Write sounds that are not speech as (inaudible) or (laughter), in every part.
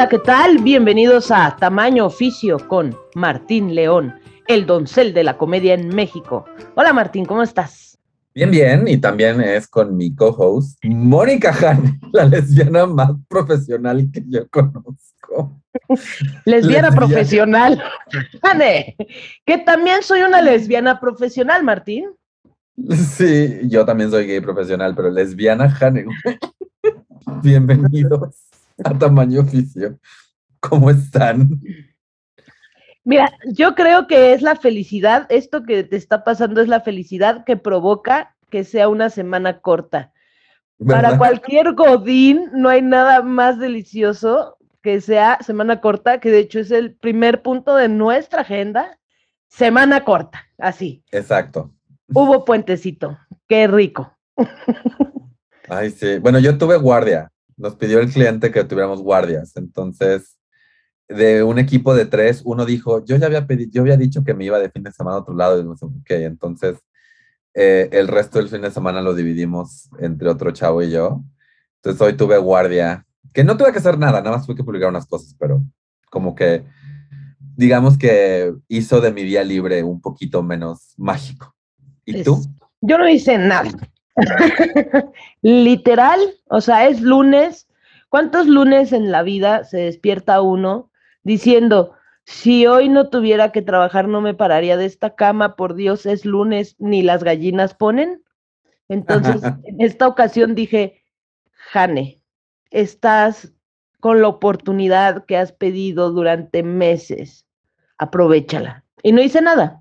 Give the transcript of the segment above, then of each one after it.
Hola, ¿qué tal? Bienvenidos a Tamaño Oficio con Martín León, el doncel de la comedia en México. Hola Martín, ¿cómo estás? Bien, bien, y también es con mi co-host, Mónica Han, (laughs) la lesbiana más profesional que yo conozco. (laughs) lesbiana, profesional. (laughs) Jane, que también soy una lesbiana profesional, Martín. Sí, yo también soy gay profesional, pero lesbiana, Jane. Bienvenidos a tamaño oficio. ¿Cómo están? Mira, yo creo que es la felicidad, esto que te está pasando es la felicidad que provoca que sea una semana corta. Para cualquier godín no hay nada más delicioso que sea semana corta, que de hecho es el primer punto de nuestra agenda, semana corta, así. Exacto. Hubo puentecito, qué rico. Ay, sí. Bueno, yo tuve guardia, nos pidió el cliente que tuviéramos guardias. Entonces, de un equipo de tres, uno dijo, yo ya había pedido, yo había dicho que me iba de fin de semana a otro lado. Y entonces eh, el resto del fin de semana lo dividimos entre otro chavo y yo. Entonces hoy tuve guardia, que no tuve que hacer nada, nada más tuve que publicar unas cosas, pero como que digamos que hizo de mi día libre un poquito menos mágico. ¿Y tú? Yo no hice nada. (laughs) Literal, o sea, es lunes. ¿Cuántos lunes en la vida se despierta uno diciendo, si hoy no tuviera que trabajar no me pararía de esta cama, por Dios, es lunes, ni las gallinas ponen? Entonces, en esta ocasión dije, Jane, estás con la oportunidad que has pedido durante meses, aprovechala. Y no hice nada.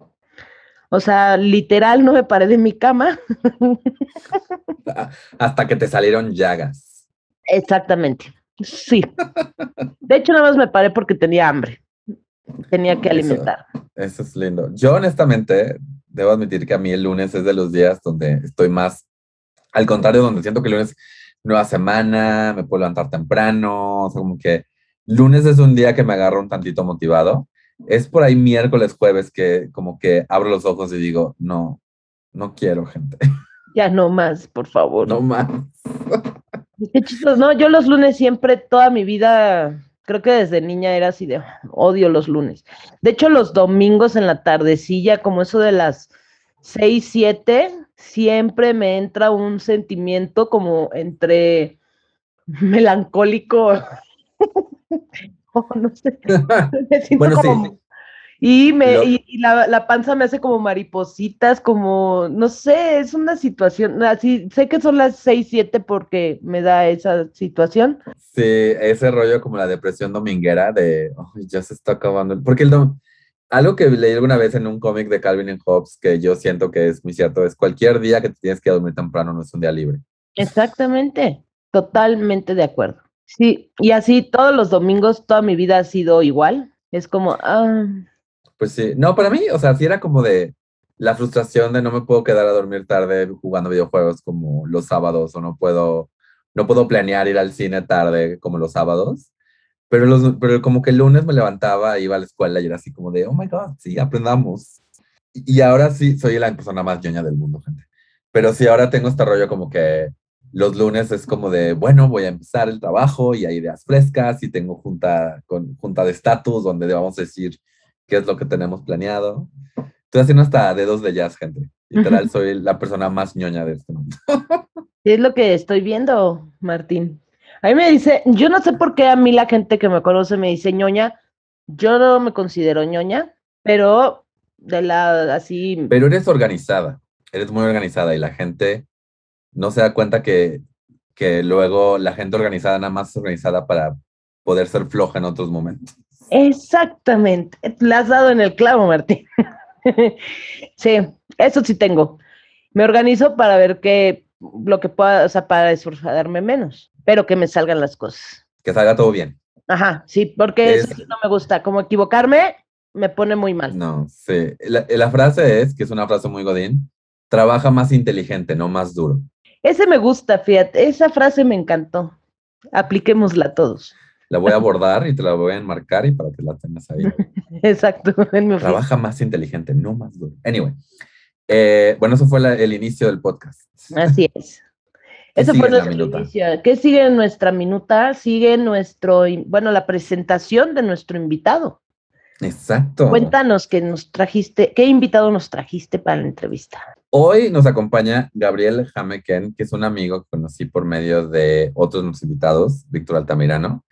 O sea, literal no me paré de mi cama. (laughs) Hasta que te salieron llagas. Exactamente. Sí. De hecho, nada más me paré porque tenía hambre. Tenía que alimentar. Eso, es lindo. Yo honestamente debo admitir que a mí el lunes es de los días donde estoy más, al contrario, donde siento que el lunes nueva semana, me puedo levantar temprano, o sea, como que lunes es un día que me agarro un tantito motivado es por ahí miércoles, jueves que como que abro los ojos y digo, no, no quiero gente. (laughs) Ya no más, por favor. No más. (laughs) Qué chistoso, no, yo los lunes siempre, toda mi vida, creo que desde niña era así de odio los lunes. De hecho, los domingos en la tardecilla, como eso de las seis, siete, siempre me entra un sentimiento como entre (laughs) melancólico no sé. (laughs) Me siento como... Y, me, y, la, la, panza me hace como maripositas, como, no sé, es una situación, así, sé que son las 6, 7 porque me da esa situación. Sí, ese rollo como la depresión dominguera de, ya se está acabando, porque el algo que leí alguna vez en un cómic de Calvin and Hobbes que yo siento que es muy cierto, es cualquier día que te tienes que dormir temprano no es un día libre. Exactamente, totalmente de acuerdo. Sí, y así todos los domingos, toda mi vida ha sido igual. Es como, ah. Pues sí, no, para mí, o sea, sí era como de la frustración de no me puedo quedar a dormir tarde jugando videojuegos como los sábados o no puedo, no puedo planear ir al cine tarde como los sábados. Pero, los, pero como que el lunes me levantaba, iba a la escuela y era así como de, oh my God, sí, aprendamos. Y ahora sí, soy la persona más ñoña del mundo, gente. Pero sí, ahora tengo este rollo como que los lunes es como de, bueno, voy a empezar el trabajo y hay ideas frescas y tengo junta, con, junta de estatus donde vamos a decir qué es lo que tenemos planeado. Estoy haciendo hasta dedos de jazz, gente. Literal, soy la persona más ñoña de este mundo. Sí, (laughs) es lo que estoy viendo, Martín. A mí me dice, yo no sé por qué a mí la gente que me conoce me dice ñoña. Yo no me considero ñoña, pero de la así. Pero eres organizada, eres muy organizada y la gente no se da cuenta que, que luego la gente organizada nada más es organizada para poder ser floja en otros momentos. Exactamente, le has dado en el clavo, Martín. (laughs) sí, eso sí tengo. Me organizo para ver qué, lo que pueda, o sea, para esforzarme menos, pero que me salgan las cosas. Que salga todo bien. Ajá, sí, porque eso no me gusta, como equivocarme, me pone muy mal. No, sí. La, la frase es, que es una frase muy godín, trabaja más inteligente, no más duro. Ese me gusta, fíjate, esa frase me encantó. Apliquémosla todos. La voy a abordar y te la voy a enmarcar y para que la tengas ahí. (laughs) Exacto. Trabaja más inteligente, no más duro. Anyway, eh, bueno, eso fue la- el inicio del podcast. Así es. (laughs) ¿Qué Ese sigue fue nuestro minuta? inicio. ¿Qué sigue en nuestra minuta? Sigue nuestro, bueno, la presentación de nuestro invitado. Exacto. Cuéntanos qué nos trajiste, qué invitado nos trajiste para la entrevista. Hoy nos acompaña Gabriel Jameken, que es un amigo que conocí por medio de otros de invitados, Víctor Altamirano.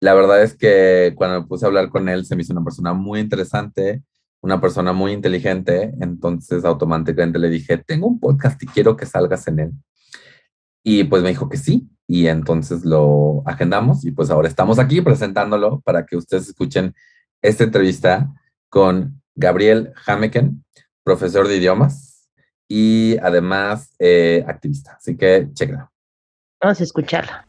La verdad es que cuando me puse a hablar con él, se me hizo una persona muy interesante, una persona muy inteligente. Entonces, automáticamente le dije, tengo un podcast y quiero que salgas en él. Y pues me dijo que sí. Y entonces lo agendamos y pues ahora estamos aquí presentándolo para que ustedes escuchen esta entrevista con Gabriel Jameken, profesor de idiomas y además eh, activista. Así que chequenlo. Vamos a escucharla.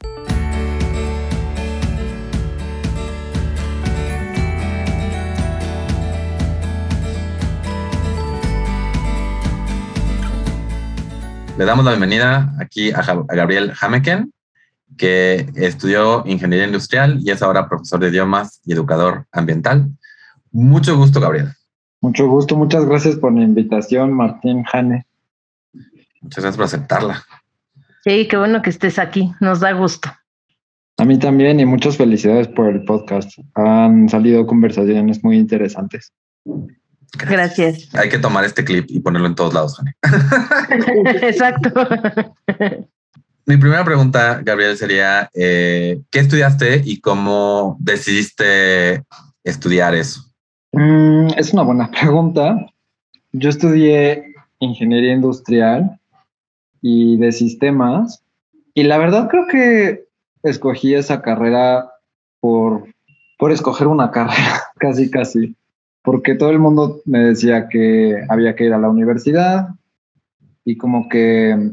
Le damos la bienvenida aquí a, Ja- a Gabriel Hameken, que estudió ingeniería industrial y es ahora profesor de idiomas y educador ambiental. Mucho gusto, Gabriel. Mucho gusto, muchas gracias por la invitación, Martín Jane. Muchas gracias por aceptarla. Sí, qué bueno que estés aquí, nos da gusto. A mí también y muchas felicidades por el podcast. Han salido conversaciones muy interesantes. Gracias. Hay que tomar este clip y ponerlo en todos lados, Jane. (laughs) Exacto. Mi primera pregunta, Gabriel, sería, eh, ¿qué estudiaste y cómo decidiste estudiar eso? Mm, es una buena pregunta. Yo estudié ingeniería industrial y de sistemas. Y la verdad creo que escogí esa carrera por, por escoger una (laughs) carrera, casi casi, porque todo el mundo me decía que había que ir a la universidad y como que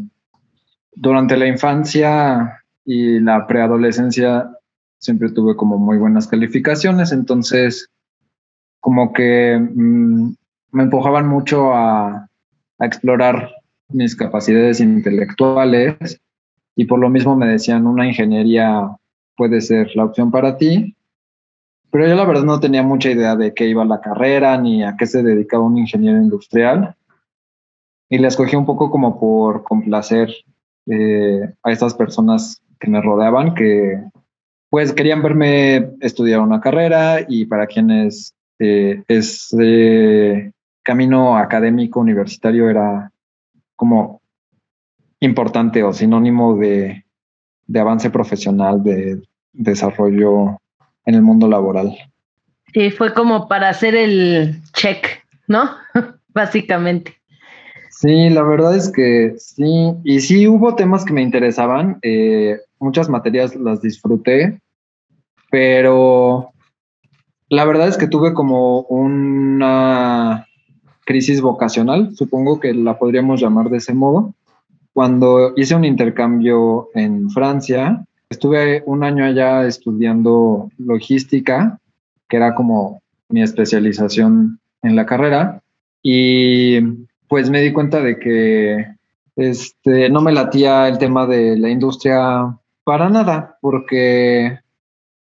durante la infancia y la preadolescencia siempre tuve como muy buenas calificaciones, entonces como que mm, me empujaban mucho a, a explorar mis capacidades intelectuales. Y por lo mismo me decían una ingeniería puede ser la opción para ti, pero yo la verdad no tenía mucha idea de qué iba la carrera ni a qué se dedicaba un ingeniero industrial. Y la escogí un poco como por complacer eh, a estas personas que me rodeaban que pues querían verme estudiar una carrera y para quienes eh, ese camino académico universitario era como importante o sinónimo de, de avance profesional, de desarrollo en el mundo laboral. Sí, fue como para hacer el check, ¿no? (laughs) Básicamente. Sí, la verdad es que sí, y sí hubo temas que me interesaban, eh, muchas materias las disfruté, pero la verdad es que tuve como una crisis vocacional, supongo que la podríamos llamar de ese modo, cuando hice un intercambio en Francia. Estuve un año allá estudiando logística, que era como mi especialización en la carrera, y pues me di cuenta de que este, no me latía el tema de la industria para nada, porque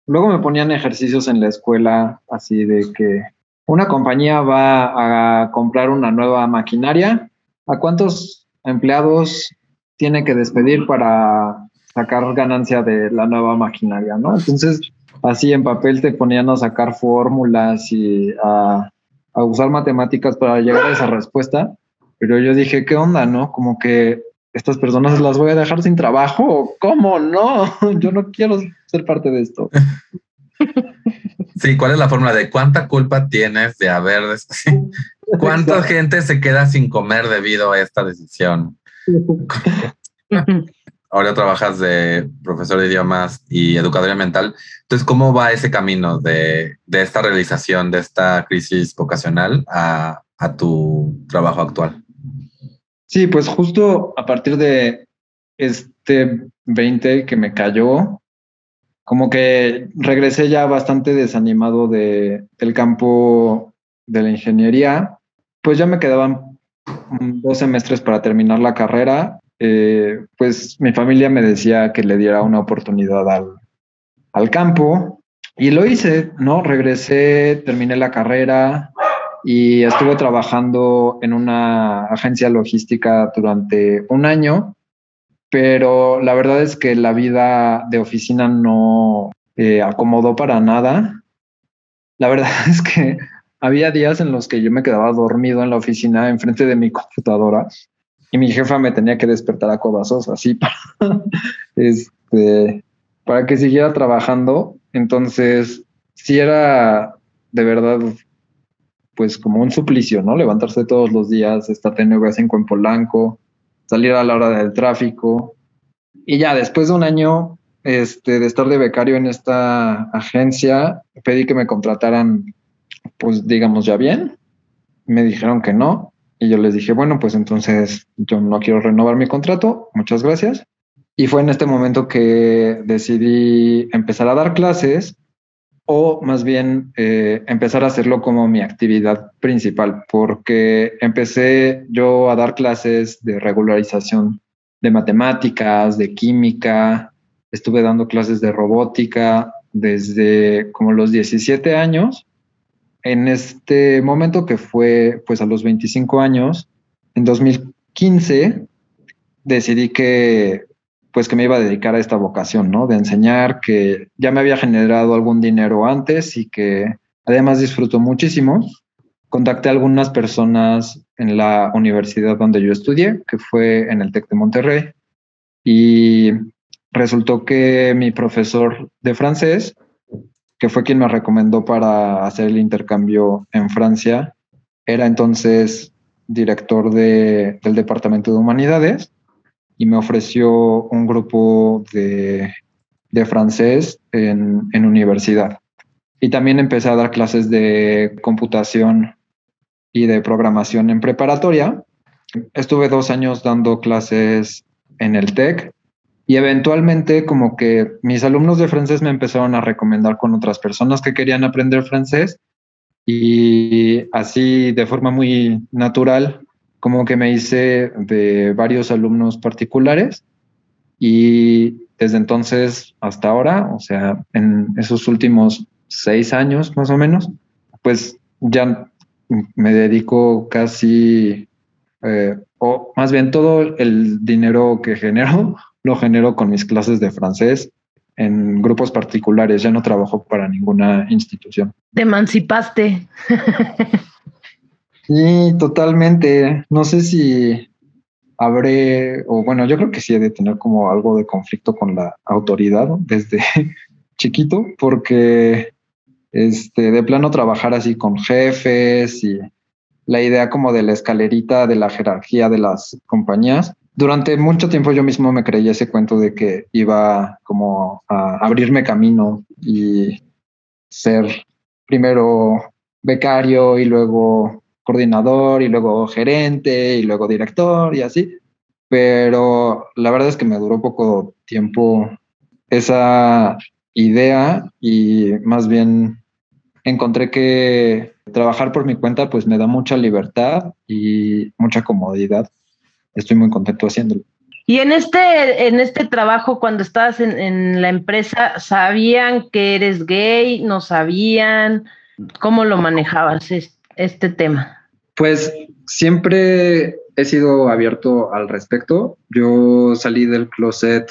luego me ponían ejercicios en la escuela así de que una compañía va a comprar una nueva maquinaria, ¿a cuántos empleados tiene que despedir para sacar ganancia de la nueva maquinaria, ¿no? Entonces, así en papel te ponían a sacar fórmulas y a, usar matemáticas para llegar a esa respuesta, pero yo dije, ¿qué onda, no? Como que estas personas las voy a dejar sin trabajo, ¿cómo no? (laughs) Yo no quiero ser parte de esto. (laughs) Sí, ¿cuál es la fórmula de cuánta culpa tienes de haber... (laughs) ¿Cuánta Exacto. gente se queda sin comer debido a esta decisión? Ahora trabajas de profesor de idiomas y educador mental. Entonces, ¿cómo va ese camino de, de esta realización, de esta crisis vocacional a, a tu trabajo actual? Sí, pues justo a partir de este 20 que me cayó, como que regresé ya bastante desanimado de, del campo de la ingeniería, pues ya me quedaban dos semestres para terminar la carrera. Eh, pues mi familia me decía que le diera una oportunidad al, al campo y lo hice, ¿no? Regresé, terminé la carrera y estuve trabajando en una agencia logística durante un año, pero la verdad es que la vida de oficina no eh, acomodó para nada. La verdad (laughs) es que había días en los que yo me quedaba dormido en la oficina enfrente de mi computadora y mi jefa me tenía que despertar a codazos así (laughs) para, este, para que siguiera trabajando. Entonces, si era de verdad, pues como un suplicio, ¿no? Levantarse todos los días, estar de 9 a 5 en salir a la hora del tráfico. Y ya después de un año este, de estar de becario en esta agencia, pedí que me contrataran, pues digamos ya bien. Me dijeron que no. Y yo les dije, bueno, pues entonces yo no quiero renovar mi contrato, muchas gracias. Y fue en este momento que decidí empezar a dar clases o más bien eh, empezar a hacerlo como mi actividad principal, porque empecé yo a dar clases de regularización de matemáticas, de química, estuve dando clases de robótica desde como los 17 años. En este momento que fue pues a los 25 años, en 2015, decidí que pues que me iba a dedicar a esta vocación, ¿no? De enseñar, que ya me había generado algún dinero antes y que además disfruto muchísimo. Contacté a algunas personas en la universidad donde yo estudié, que fue en el TEC de Monterrey, y resultó que mi profesor de francés, que fue quien me recomendó para hacer el intercambio en Francia, era entonces director de, del Departamento de Humanidades y me ofreció un grupo de, francés en, en, universidad. Y también empecé a dar clases de computación y de programación en preparatoria. Estuve dos años dando clases en el TEC y eventualmente como que mis alumnos de francés me empezaron a recomendar con otras personas que querían aprender francés y así de forma muy natural como que me hice de varios alumnos particulares y desde entonces hasta ahora, o sea, en esos últimos seis años más o menos, pues ya me dedico casi, eh, o más bien todo el dinero que genero, (laughs) lo genero con mis clases de francés en grupos particulares, ya no trabajo para ninguna institución. Te emancipaste. (laughs) Sí, totalmente. No sé si habré, o bueno, yo creo que sí he de tener como algo de conflicto con la autoridad desde (laughs) chiquito, porque este, de plano trabajar así con jefes y la idea como de la escalerita de la jerarquía de las compañías. Durante mucho tiempo yo mismo me creía ese cuento de que iba como a abrirme camino y ser primero becario y luego coordinador y luego gerente y luego director y así. Pero la verdad es que me duró poco tiempo esa idea y más bien encontré que trabajar por mi cuenta pues me da mucha libertad y mucha comodidad. Estoy muy contento haciéndolo. Y en este, en este trabajo, cuando estabas en, en la empresa, ¿sabían que eres gay? ¿No sabían? ¿Cómo lo manejabas este tema? Pues siempre he sido abierto al respecto. Yo salí del closet,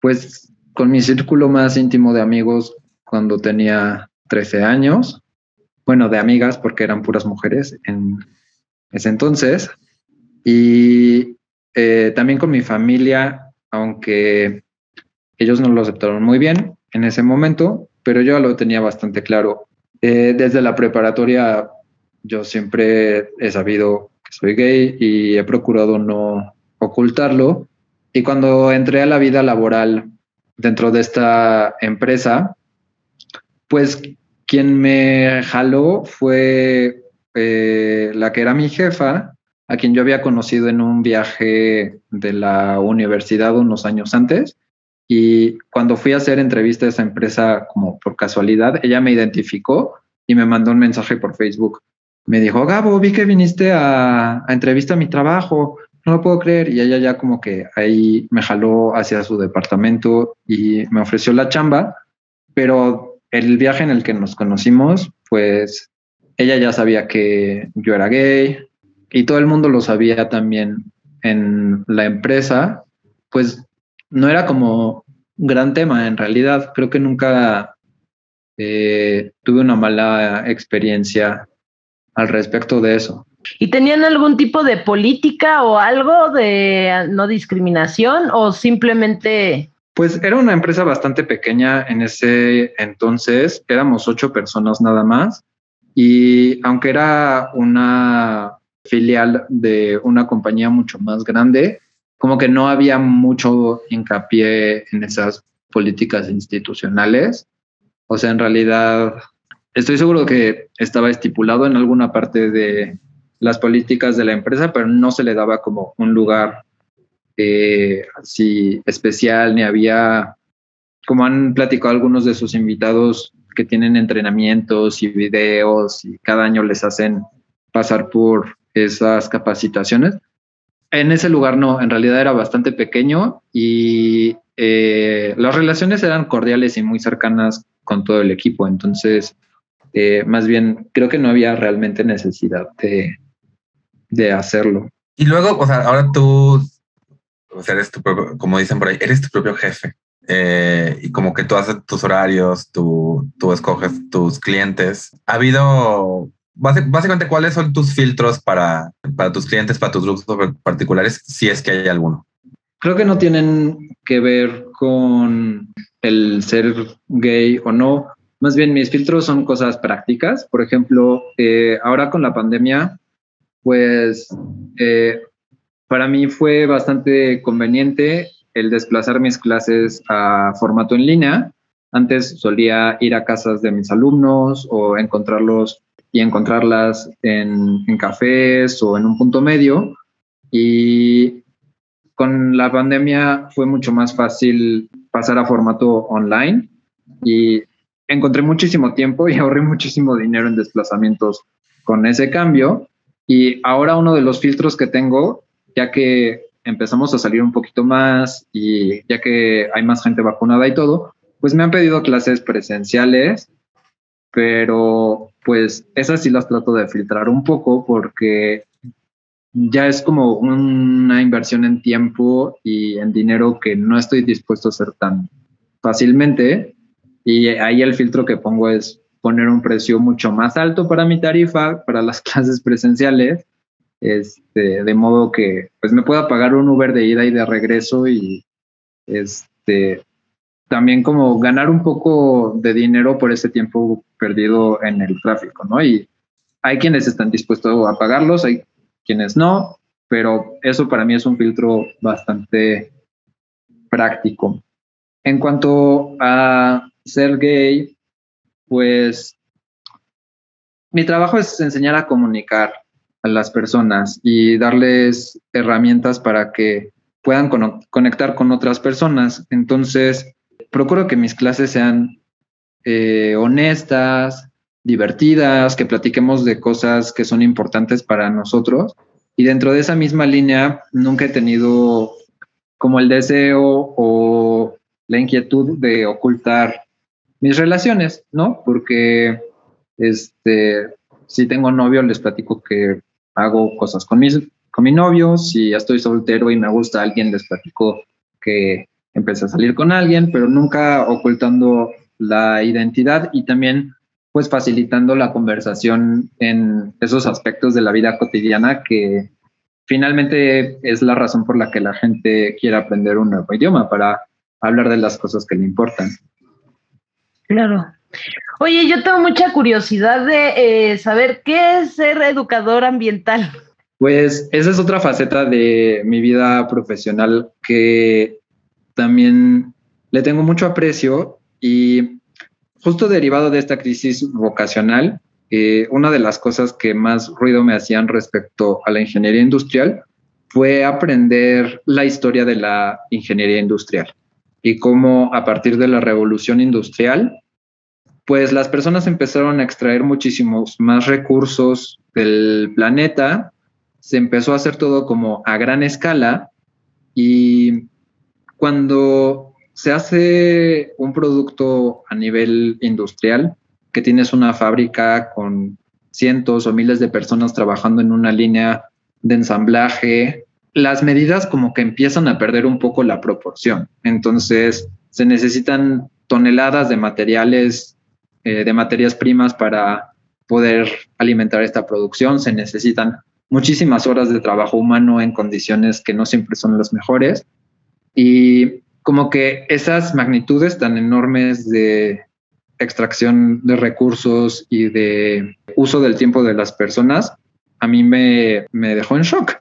pues con mi círculo más íntimo de amigos cuando tenía 13 años. Bueno, de amigas porque eran puras mujeres en ese entonces. Y eh, también con mi familia, aunque ellos no lo aceptaron muy bien en ese momento, pero yo lo tenía bastante claro. Eh, desde la preparatoria yo siempre he sabido que soy gay y he procurado no ocultarlo. Y cuando entré a la vida laboral dentro de esta empresa, pues quien me jaló fue eh, la que era mi jefa, a quien yo había conocido en un viaje de la universidad unos años antes. Y cuando fui a hacer entrevista a esa empresa como por casualidad, ella me identificó y me mandó un mensaje por Facebook. Me dijo, Gabo, vi que viniste a, a entrevista mi trabajo, no lo puedo creer. Y ella ya como que ahí me jaló hacia su departamento y me ofreció la chamba, pero el viaje en el que nos conocimos, pues ella ya sabía que yo era gay y todo el mundo lo sabía también en la empresa, pues no era como un gran tema en realidad. Creo que nunca eh, tuve una mala experiencia al respecto de eso. ¿Y tenían algún tipo de política o algo de no discriminación o simplemente... Pues era una empresa bastante pequeña en ese entonces, éramos ocho personas nada más y aunque era una filial de una compañía mucho más grande, como que no había mucho hincapié en esas políticas institucionales. O sea, en realidad, estoy seguro que estaba estipulado en alguna parte de las políticas de la empresa, pero no se le daba como un lugar eh, así especial, ni había, como han platicado algunos de sus invitados que tienen entrenamientos y videos y cada año les hacen pasar por esas capacitaciones. En ese lugar no, en realidad era bastante pequeño y eh, las relaciones eran cordiales y muy cercanas con todo el equipo. Entonces, eh, más bien, creo que no había realmente necesidad de, de hacerlo. Y luego, o sea, ahora tú, o sea, eres tu propio, como dicen por ahí, eres tu propio jefe. Eh, y como que tú haces tus horarios, tú, tú escoges tus clientes. ¿Ha habido básicamente, ¿cuáles son tus filtros para, para tus clientes, para tus grupos particulares, si es que hay alguno? Creo que no tienen que ver con el ser gay o no. Más bien, mis filtros son cosas prácticas. Por ejemplo, eh, ahora con la pandemia, pues eh, para mí fue bastante conveniente el desplazar mis clases a formato en línea. Antes solía ir a casas de mis alumnos o encontrarlos y encontrarlas en, cafés o en un punto medio. Y con la pandemia fue mucho más fácil pasar a formato online y encontré muchísimo tiempo y (laughs) ahorré muchísimo dinero en desplazamientos con ese cambio. Y ahora uno de los filtros que tengo, ya que empezamos a salir un poquito más y ya que hay más gente vacunada y todo, pues me han pedido clases presenciales pero pues esas sí las trato de filtrar un poco porque ya es como una inversión en tiempo y en dinero que no estoy dispuesto a hacer tan fácilmente. Y ahí el filtro que pongo es poner un precio mucho más alto para mi tarifa, para las (laughs) clases presenciales, este, de modo que pues me pueda pagar un Uber de ida y de regreso y este, también como ganar un poco de dinero por ese tiempo perdido en el tráfico, ¿no? Y hay quienes están dispuestos a pagarlos, hay quienes no, pero eso para mí es un filtro bastante práctico. En cuanto a ser gay, pues mi trabajo es enseñar a comunicar a las personas y darles herramientas para que puedan conectar con otras personas. Entonces, procuro que mis clases sean eh, honestas, divertidas, que platiquemos de cosas que son importantes para nosotros. Y dentro de esa misma línea, nunca he tenido como el deseo o la inquietud de ocultar mis relaciones, ¿no? Porque este, si tengo novio, les platico que hago cosas con, mis, con mi novio. Si ya estoy soltero y me gusta alguien, les platico que empecé a salir con alguien, pero nunca ocultando la identidad y también pues facilitando la conversación en esos aspectos de la vida cotidiana que finalmente es la razón por la que la gente quiere aprender un nuevo idioma para hablar de las cosas que le importan. Claro. Oye, yo tengo mucha curiosidad de eh, saber qué es ser educador ambiental. Pues esa es otra faceta de mi vida profesional que también le tengo mucho aprecio y justo derivado de esta crisis vocacional, eh, una de las cosas que más ruido me hacían respecto a la ingeniería industrial fue aprender la historia de la ingeniería industrial y cómo a partir de la revolución industrial pues las personas empezaron a extraer muchísimos más recursos del planeta, se empezó a hacer todo como a gran escala y cuando se hace un producto a nivel industrial, que tienes una fábrica con cientos o miles de personas trabajando en una línea de ensamblaje, las medidas como que empiezan a perder un poco la proporción. Entonces, se necesitan toneladas de materiales, eh, de materias primas para poder alimentar esta producción. Se necesitan muchísimas horas de trabajo humano en condiciones que no siempre son las mejores. Y como que esas magnitudes tan enormes de extracción de recursos y de uso del tiempo de las personas, a mí me, me dejó en shock,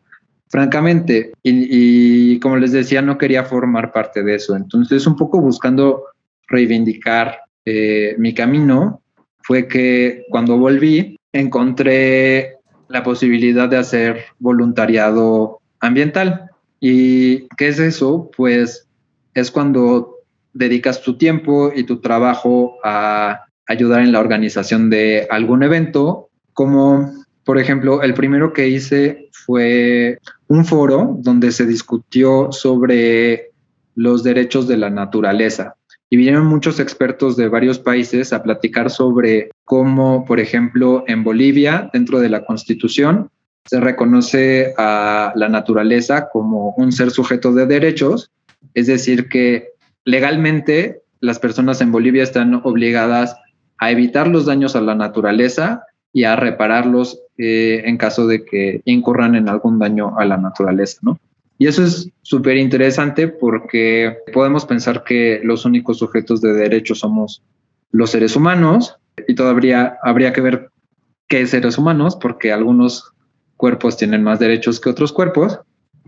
francamente. Y, como les decía, no quería formar parte de eso. Entonces, un poco buscando reivindicar eh, mi camino, fue que cuando volví encontré la posibilidad de hacer voluntariado ambiental. ¿Y qué es eso? Pues es cuando dedicas tu tiempo y tu trabajo a ayudar en la organización de algún evento, como por ejemplo, el primero que hice fue un foro donde se discutió sobre los derechos de la naturaleza. Y vinieron muchos expertos de varios países a platicar sobre cómo, por ejemplo, en Bolivia, dentro de la Constitución, se reconoce a la naturaleza como un ser sujeto de derechos, es decir, que legalmente las personas en Bolivia están obligadas a evitar los daños a la naturaleza y a repararlos eh, en caso de que incurran en algún daño a la naturaleza, ¿no? Y eso es súper interesante porque podemos pensar que los únicos sujetos de derechos somos los seres humanos y todavía habría que ver qué seres humanos porque algunos cuerpos tienen más derechos que otros cuerpos,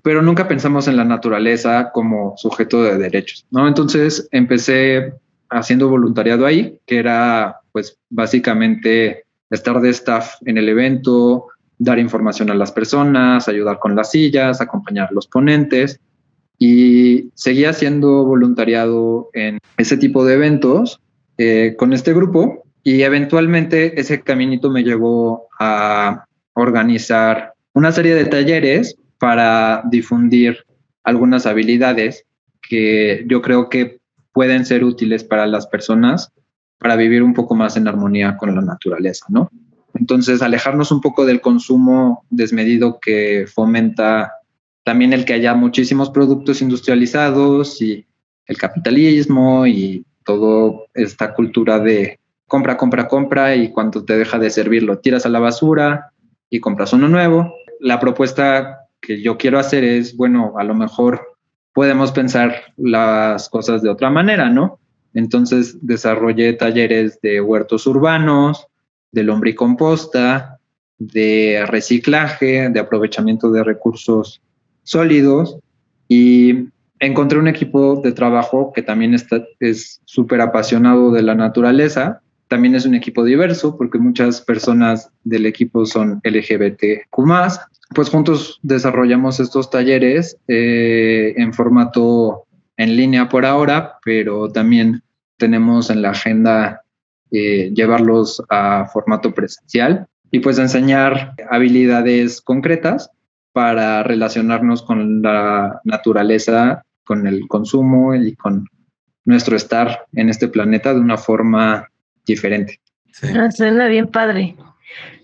pero nunca pensamos en la naturaleza como sujeto de derechos, ¿no? Entonces empecé haciendo voluntariado ahí, que era pues básicamente estar de staff en el evento, dar información a las personas, ayudar con las sillas, acompañar a los ponentes y seguía haciendo voluntariado en ese tipo de eventos eh, con este grupo y eventualmente ese caminito me llevó a organizar una serie de talleres para difundir algunas habilidades que yo creo que pueden ser útiles para las personas para vivir un poco más en armonía con la naturaleza, ¿no? Entonces, alejarnos un poco del consumo desmedido que fomenta también el que haya muchísimos productos industrializados y el capitalismo y toda esta cultura de compra, compra, compra y cuando te deja de servir lo tiras a la basura y compras uno nuevo. La propuesta que yo quiero hacer es, bueno, a lo mejor podemos pensar las cosas de otra manera, ¿no? Entonces desarrollé talleres de huertos urbanos, de lombricomposta, de reciclaje, de aprovechamiento de recursos sólidos y encontré un equipo de trabajo que también está, es súper apasionado de la naturaleza. También es un equipo diverso porque muchas personas del equipo son LGBTQ. Pues juntos desarrollamos estos talleres eh, en formato en línea por ahora, pero también tenemos en la agenda eh, llevarlos a formato presencial y pues enseñar habilidades concretas para relacionarnos con la naturaleza, con el consumo y con nuestro estar en este planeta de una forma diferente. Ah, suena bien padre.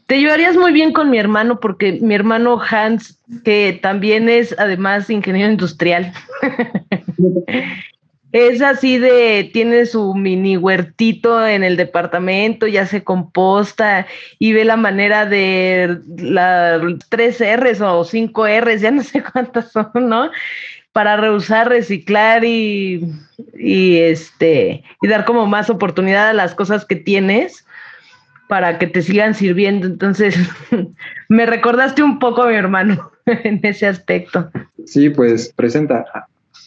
Te llevarías muy bien con mi hermano porque mi hermano Hans, que también es además ingeniero industrial, (laughs) es así de, tiene su mini huertito en el departamento, ya se composta y ve la manera de las tres R's o cinco R's, ya no sé cuántas son, ¿no? Para reusar, reciclar y, y, este, y dar como más oportunidad a las cosas que tienes para que te sigan sirviendo. Entonces, (laughs) me recordaste un poco a mi hermano (laughs) en ese aspecto. Sí, pues presenta.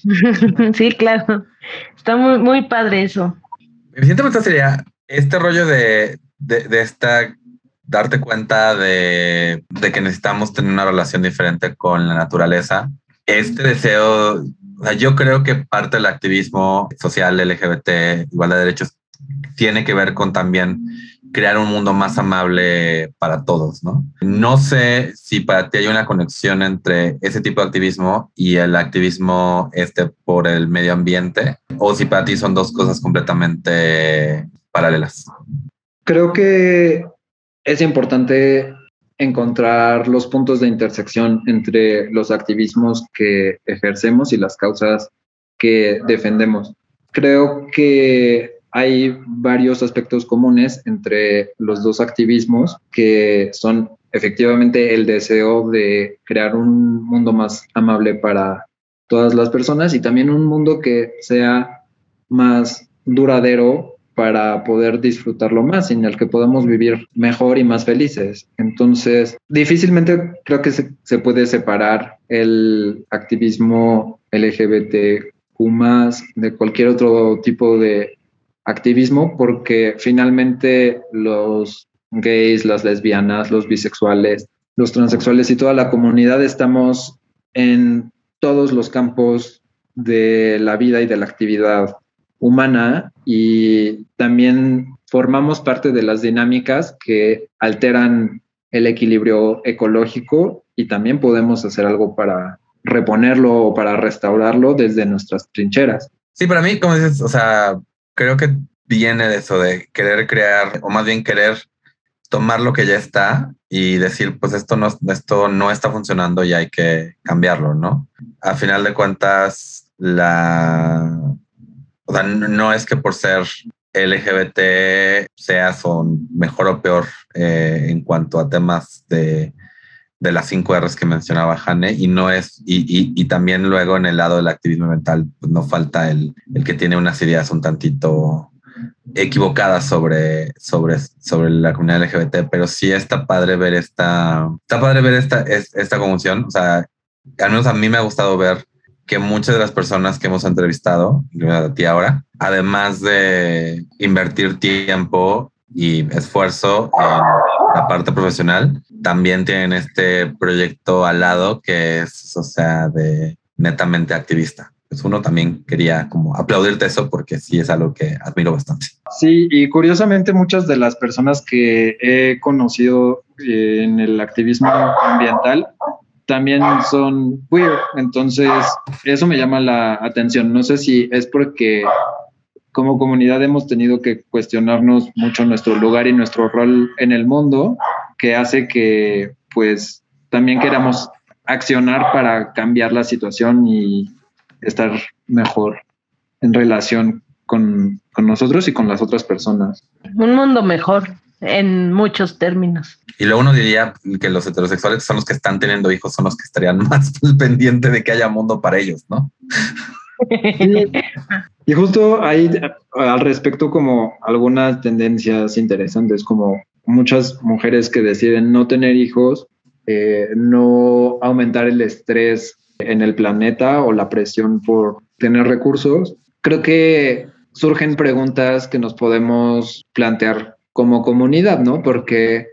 (laughs) sí, claro. Está muy, muy padre eso. Mi siguiente pregunta sería, este rollo de, de, esta, darte cuenta de, de, que necesitamos tener una relación diferente con la naturaleza, este deseo, yo creo que parte del activismo social LGBT, igualdad de derechos, tiene que ver con también crear un mundo más amable para todos, ¿no? No sé si para ti hay una conexión entre ese tipo de activismo y el activismo este por el medio ambiente, o si para ti son dos cosas completamente paralelas. Creo que es importante encontrar los puntos de intersección entre los activismos que ejercemos y las causas que defendemos. Creo que hay varios aspectos comunes entre los dos activismos que son efectivamente el deseo de crear un mundo más amable para todas las personas y también un mundo que sea más duradero para poder disfrutarlo más y en el que podamos vivir mejor y más felices. Entonces, difícilmente creo que se, puede separar el activismo LGBTQ más de cualquier otro tipo de activismo porque finalmente los gays, las lesbianas, los bisexuales, los transexuales y toda la comunidad estamos en todos los campos de la vida y de la actividad humana y también formamos parte de las dinámicas que alteran el equilibrio ecológico y también podemos hacer algo para reponerlo o para restaurarlo desde nuestras trincheras. Sí, para mí, como dices, o sea, creo que viene de eso, de querer crear, o más bien querer tomar lo que ya está y decir, pues esto no, esto no está funcionando y hay que cambiarlo, ¿no? A final de cuentas, la... O sea, no es que por ser LGBT seas o mejor o peor eh, en cuanto a temas de, de las cinco R's que mencionaba Hane y no es, y, y, también luego en el lado del activismo mental, pues no falta el, el que tiene unas ideas un tantito equivocadas sobre, sobre, sobre la comunidad LGBT, pero sí está padre ver esta, está padre ver esta, esta conjunción, o sea, al menos a mí me ha gustado ver que muchas de las personas que hemos entrevistado, a ti ahora, además de invertir tiempo y esfuerzo en la parte profesional, también tienen este proyecto al lado que es, o sea, de netamente activista. Pues uno también quería como aplaudirte eso porque sí es algo que admiro bastante. Sí, y curiosamente muchas de las personas que he conocido eh, en el activismo ambiental también son queer, entonces eso me llama la atención. No sé si es porque como comunidad hemos tenido que cuestionarnos mucho nuestro lugar y nuestro rol en el mundo, que hace que pues también queramos accionar para cambiar la situación y estar mejor en relación con, con nosotros y con las otras personas. Un mundo mejor en muchos términos. Y luego uno diría que los heterosexuales son los que están teniendo hijos, son los que estarían (laughs) más pendientes de que haya mundo para ellos, ¿no? (laughs) Y justo ahí al respecto como algunas tendencias interesantes, como muchas mujeres que deciden no tener hijos, eh, no aumentar el estrés en el planeta o la presión por tener recursos. Creo que surgen preguntas que nos podemos plantear como comunidad, ¿no? Porque,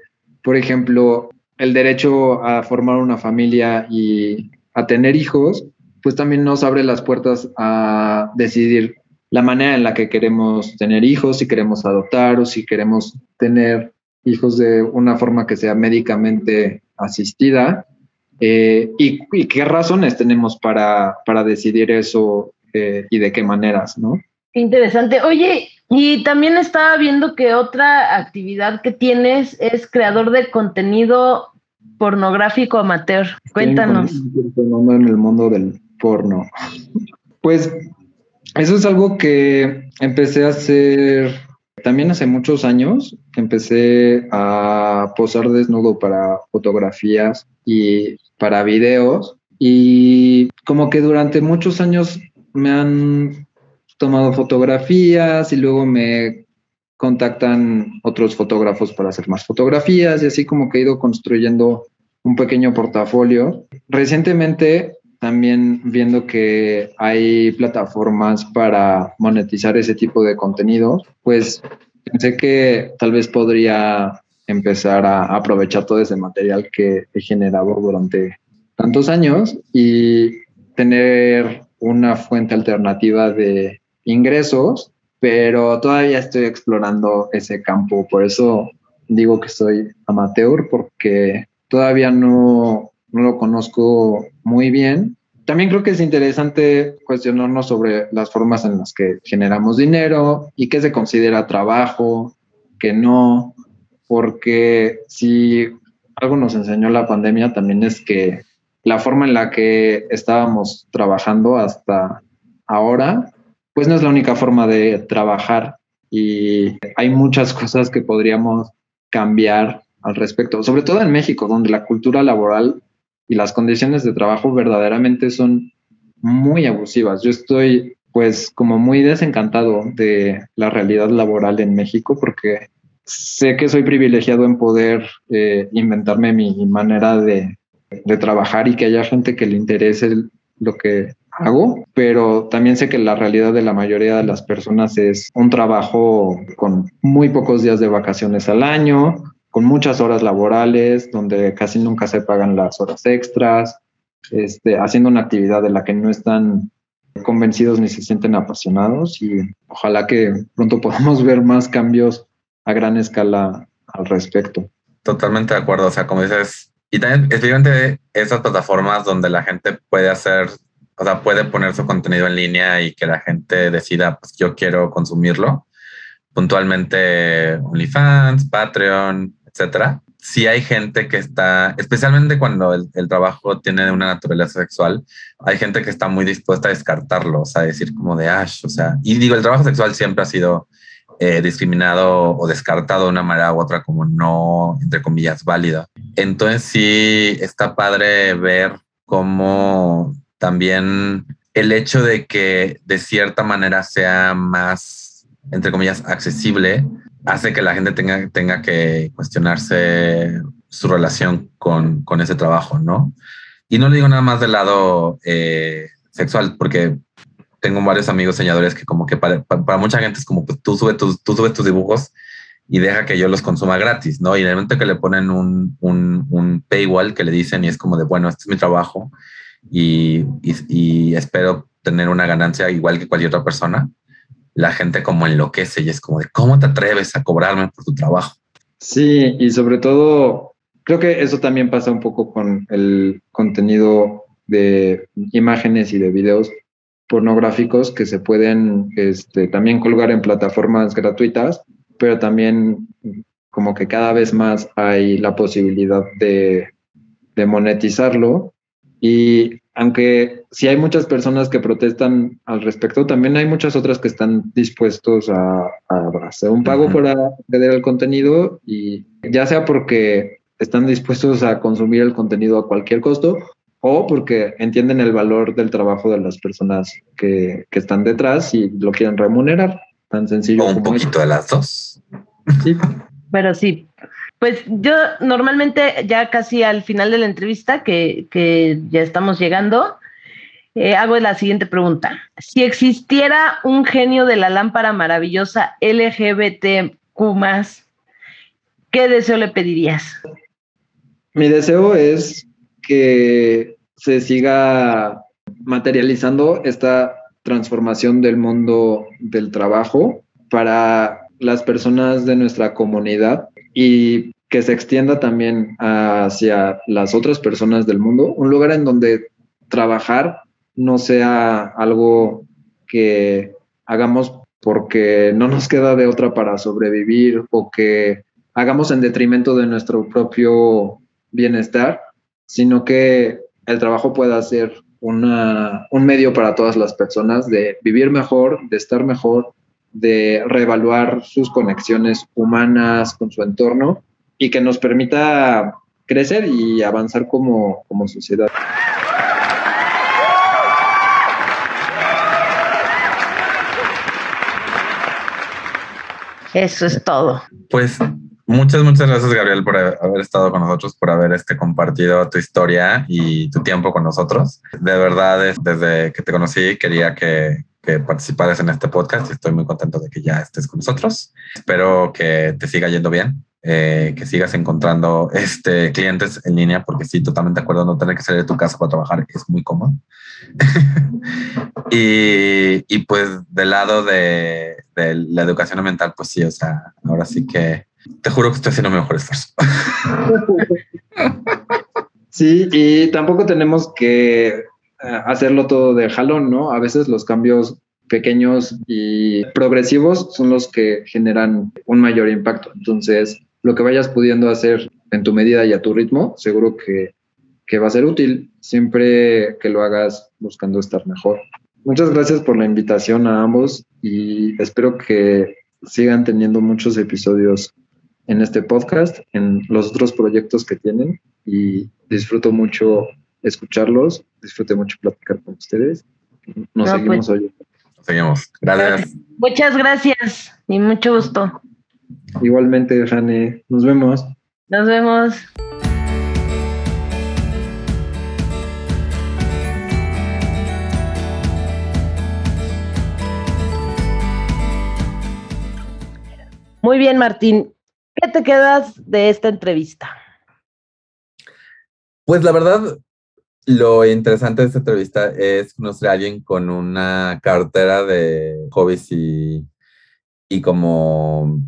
por ejemplo, el derecho a formar una familia y a tener hijos pues también nos abre las puertas a decidir la manera en la que queremos tener hijos, si queremos adoptar o si queremos tener hijos de una forma que sea médicamente asistida eh, y, qué razones tenemos para, para decidir eso eh, y de qué maneras, ¿no? Interesante. Oye, y también estaba viendo que otra actividad que tienes es creador de contenido pornográfico amateur. Cuéntanos. En el mundo del porno. Pues eso es algo que empecé a hacer también hace muchos años. Empecé a posar desnudo para fotografías y para videos. Y como que durante muchos años me han tomado fotografías y luego me contactan otros fotógrafos para hacer más fotografías y así como que he ido construyendo un pequeño portafolio. Recientemente también viendo que hay plataformas para monetizar ese tipo de contenidos, pues pensé que tal vez podría empezar a aprovechar todo ese material que he generado durante tantos años y tener una fuente alternativa de ingresos pero todavía estoy explorando ese campo, por eso digo que soy amateur, porque todavía no, no lo conozco muy bien. También creo que es interesante cuestionarnos sobre las formas en las que generamos dinero y qué se considera trabajo, qué no, porque si algo nos enseñó la pandemia también es que la forma en la que estábamos trabajando hasta ahora, pues no es la única forma de trabajar y hay muchas cosas que podríamos cambiar al respecto, sobre todo en México, donde la cultura laboral y las condiciones de trabajo verdaderamente son muy abusivas. Yo estoy pues como muy desencantado de la realidad laboral en México porque sé que soy privilegiado en poder eh, inventarme mi manera de, de, trabajar y que haya gente que le interese lo que hago, pero también sé que la realidad de la mayoría de las personas es un trabajo con muy pocos días de vacaciones al año, con muchas horas laborales, donde casi nunca se pagan las horas extras, este, haciendo una actividad de la que no están convencidos ni se sienten apasionados y ojalá que pronto (laughs) podamos ver más cambios a gran escala al respecto. Totalmente de acuerdo, o sea, como dices, y también especialmente esas plataformas donde la gente puede hacer, o sea, puede poner su contenido en línea y que la gente decida, pues yo quiero consumirlo. Puntualmente OnlyFans, Patreon, etcétera. Si hay gente que está, especialmente cuando el, trabajo tiene una naturaleza sexual, hay gente que está muy dispuesta a descartarlo, o sea, decir como de ash, o sea, y digo, el trabajo sexual siempre ha sido eh, discriminado o descartado de una manera u otra como no, entre comillas, válida. Entonces sí está padre ver cómo también el hecho de que de cierta manera sea más, entre comillas, accesible, hace que la gente tenga, tenga que cuestionarse su relación con, con ese trabajo, ¿no? Y no lo digo nada más del lado eh, sexual, porque tengo varios amigos señadores que como que para, para, mucha gente es como pues tú subes tus, tú subes tus dibujos y deja que yo los consuma gratis, ¿no? Y en el momento que le ponen un, un, un paywall que le dicen y es como de, bueno, este es mi trabajo y, y, y, espero tener una ganancia igual que cualquier otra persona, la gente como enloquece y es como de, ¿cómo te atreves a cobrarme por tu trabajo? Sí, y sobre todo, creo que eso también pasa un poco con el contenido de imágenes y de videos pornográficos que se pueden este, también colgar en plataformas gratuitas, pero también como que cada vez más hay la posibilidad de, de monetizarlo. Y aunque sí hay muchas personas que protestan al respecto, también hay muchas otras que están dispuestos a, a hacer un pago para acceder al contenido y ya sea porque están dispuestos a consumir el contenido a cualquier costo o porque entienden el valor del trabajo de las personas que, que están detrás y lo quieren remunerar. Tan sencillo. O un poquito de las dos. Sí. Pero sí, pues yo normalmente ya casi al final de la entrevista, que, que ya estamos llegando, eh, hago la siguiente pregunta. Si existiera un genio de la lámpara maravillosa LGBTQ, ¿qué deseo le pedirías? Mi deseo es que se siga materializando esta transformación del mundo del trabajo para las personas de nuestra comunidad y que se extienda también hacia las otras personas del mundo, un lugar en donde trabajar no sea algo que hagamos porque no nos queda de otra para sobrevivir o que hagamos en detrimento de nuestro propio bienestar, sino que el trabajo pueda ser una, un medio para todas las personas de vivir mejor, de estar mejor, de reevaluar sus conexiones humanas con su entorno y que nos permita crecer y avanzar como, como sociedad. Eso es todo. Pues Muchas, muchas gracias, Gabriel, por haber estado con nosotros, por haber este, compartido tu historia y tu tiempo con nosotros. De verdad, desde que te conocí, quería que, que participaras en este podcast estoy muy contento de que ya estés con nosotros. Espero que te siga yendo bien. Eh, que sigas encontrando este, clientes en línea, porque sí, totalmente de acuerdo, no tener que salir de tu casa para trabajar es muy cómodo. (laughs) Y, y pues del lado de, de, la educación ambiental, pues sí, o sea, ahora sí que te juro que estoy haciendo mi mejor esfuerzo. (laughs) Sí, y tampoco tenemos que hacerlo todo de jalón, ¿no? A veces los cambios pequeños y progresivos son los que generan un mayor impacto. Entonces, lo que vayas pudiendo hacer en tu medida y a tu ritmo, seguro que, que va a ser útil siempre que lo hagas buscando estar mejor. Muchas gracias por la invitación a ambos y espero que sigan teniendo muchos episodios en este podcast, en los otros proyectos que tienen y disfruto mucho escucharlos, disfruté mucho platicar con ustedes. Nos no, seguimos pues, hoy. Seguimos. Gracias. Muchas gracias y mucho gusto. Igualmente, Jane. Nos vemos. Nos vemos. Muy bien, Martín. ¿Qué te quedas de esta entrevista? Pues la verdad, lo interesante de esta entrevista es conocer a alguien con una cartera de hobbies y, y como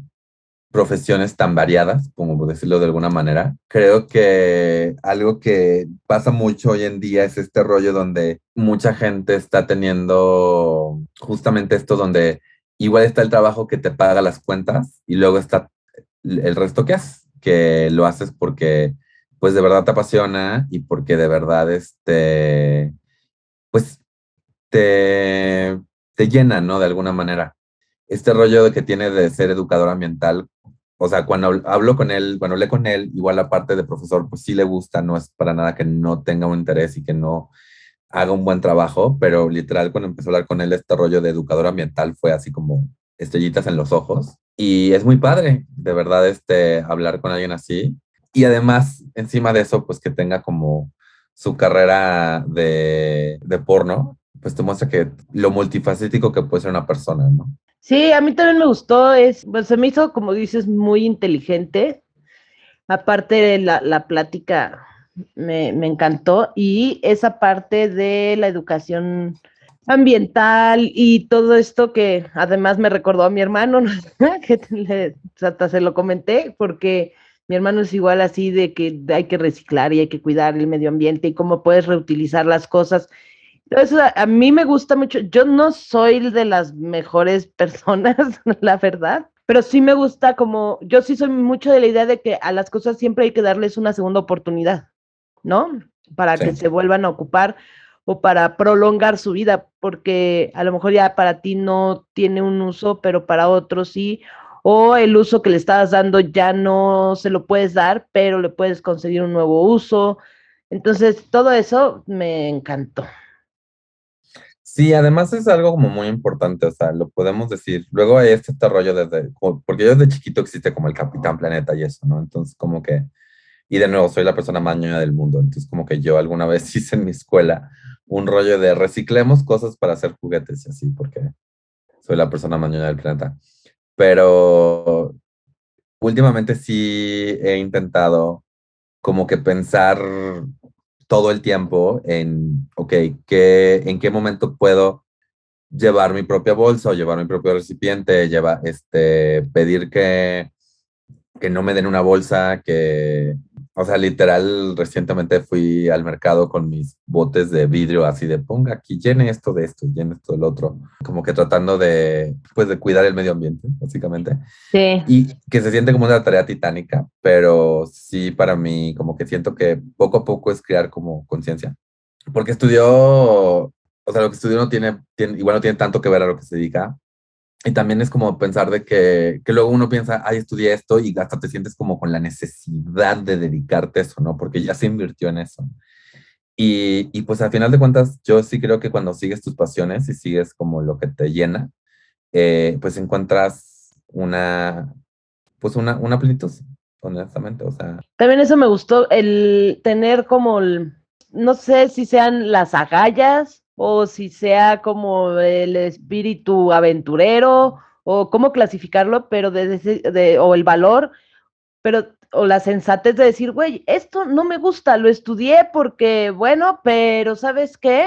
profesiones tan variadas, como por decirlo de alguna manera. Creo que algo que pasa mucho hoy en día es este rollo donde mucha gente está teniendo justamente esto donde igual está el trabajo que te paga las cuentas y luego está el resto que haces, que lo haces porque pues de verdad te apasiona y porque de verdad este, pues te, te llena, ¿no? De alguna manera. Este rollo de que tiene de ser educador ambiental, o sea, cuando hablo con él, cuando hablé con él, igual la parte de profesor, pues sí le gusta, no es para nada que no tenga un interés y que no haga un buen trabajo, pero literal cuando empecé a hablar con él, este rollo de educador ambiental fue así como estrellitas en los ojos. Y es muy padre, de verdad, este, hablar con alguien así. Y además, encima de eso, pues que tenga como su carrera de, de porno, pues te muestra que lo multifacético que puede ser una persona, ¿no? Sí, a mí también me gustó, es, pues se me hizo, como dices, muy inteligente. Aparte, la, la plática me, me, encantó y esa parte de la educación ambiental y todo esto que además me recordó a mi hermano, (laughs) que hasta se lo comenté, porque mi hermano es igual así de que hay que reciclar y hay que cuidar el medio ambiente y cómo puedes reutilizar las cosas. Eso a, a mí me gusta mucho. Yo no soy de las mejores (laughs) personas, la verdad, pero sí me gusta como, yo sí soy mucho de la idea de que a las cosas siempre hay que darles una segunda oportunidad, ¿no? Para sí. que se vuelvan a ocupar o para prolongar su vida, porque a lo mejor ya para ti no tiene un uso, pero para otros sí, o el uso que le estabas dando ya no se lo puedes dar, pero le puedes conseguir un nuevo uso. Entonces, todo eso me encantó. Sí, además es algo como muy importante, o sea, lo podemos decir. Luego hay este, este rollo desde, porque yo desde chiquito existe como el Capitán Planeta y eso, ¿no? Entonces, como que, y de nuevo, soy la persona más ñoña del mundo, entonces como que yo alguna vez (laughs) hice en mi escuela un rollo de reciclemos cosas para hacer juguetes y así, porque soy la persona más ñoña del planeta. Pero últimamente sí he intentado como que pensar todo el tiempo en, ok, ¿qué, ¿en qué momento puedo llevar mi propia bolsa o llevar mi propio recipiente, lleva, este, pedir que, que no me den una bolsa, que, o sea, literal, recientemente fui al mercado con mis botes de vidrio así de ponga aquí, llene esto de esto, llene esto del otro, como que tratando de, pues, de cuidar el medio ambiente, básicamente. Sí. Y que se siente como una tarea titánica, pero sí para mí como que siento que poco a poco es crear como conciencia. Porque estudió, o sea, lo que estudió no tiene, tiene, igual no tiene tanto que ver a lo que se dedica, y también es como pensar de que, que, luego uno piensa, ay, estudié esto y hasta te sientes como con la necesidad de dedicarte a eso, ¿no? Porque ya se invirtió en eso. Y, y, pues al final de cuentas, yo sí creo que cuando sigues tus pasiones y sigues como lo que te llena, eh, pues encuentras una, pues una, una plenitud, honestamente, o sea. También eso me gustó, el tener como, no sé si sean las agallas o si sea como el espíritu aventurero, o cómo clasificarlo, pero de, de, o el valor, pero o la sensatez de decir, güey, esto no me gusta, lo estudié porque, bueno, pero ¿sabes qué?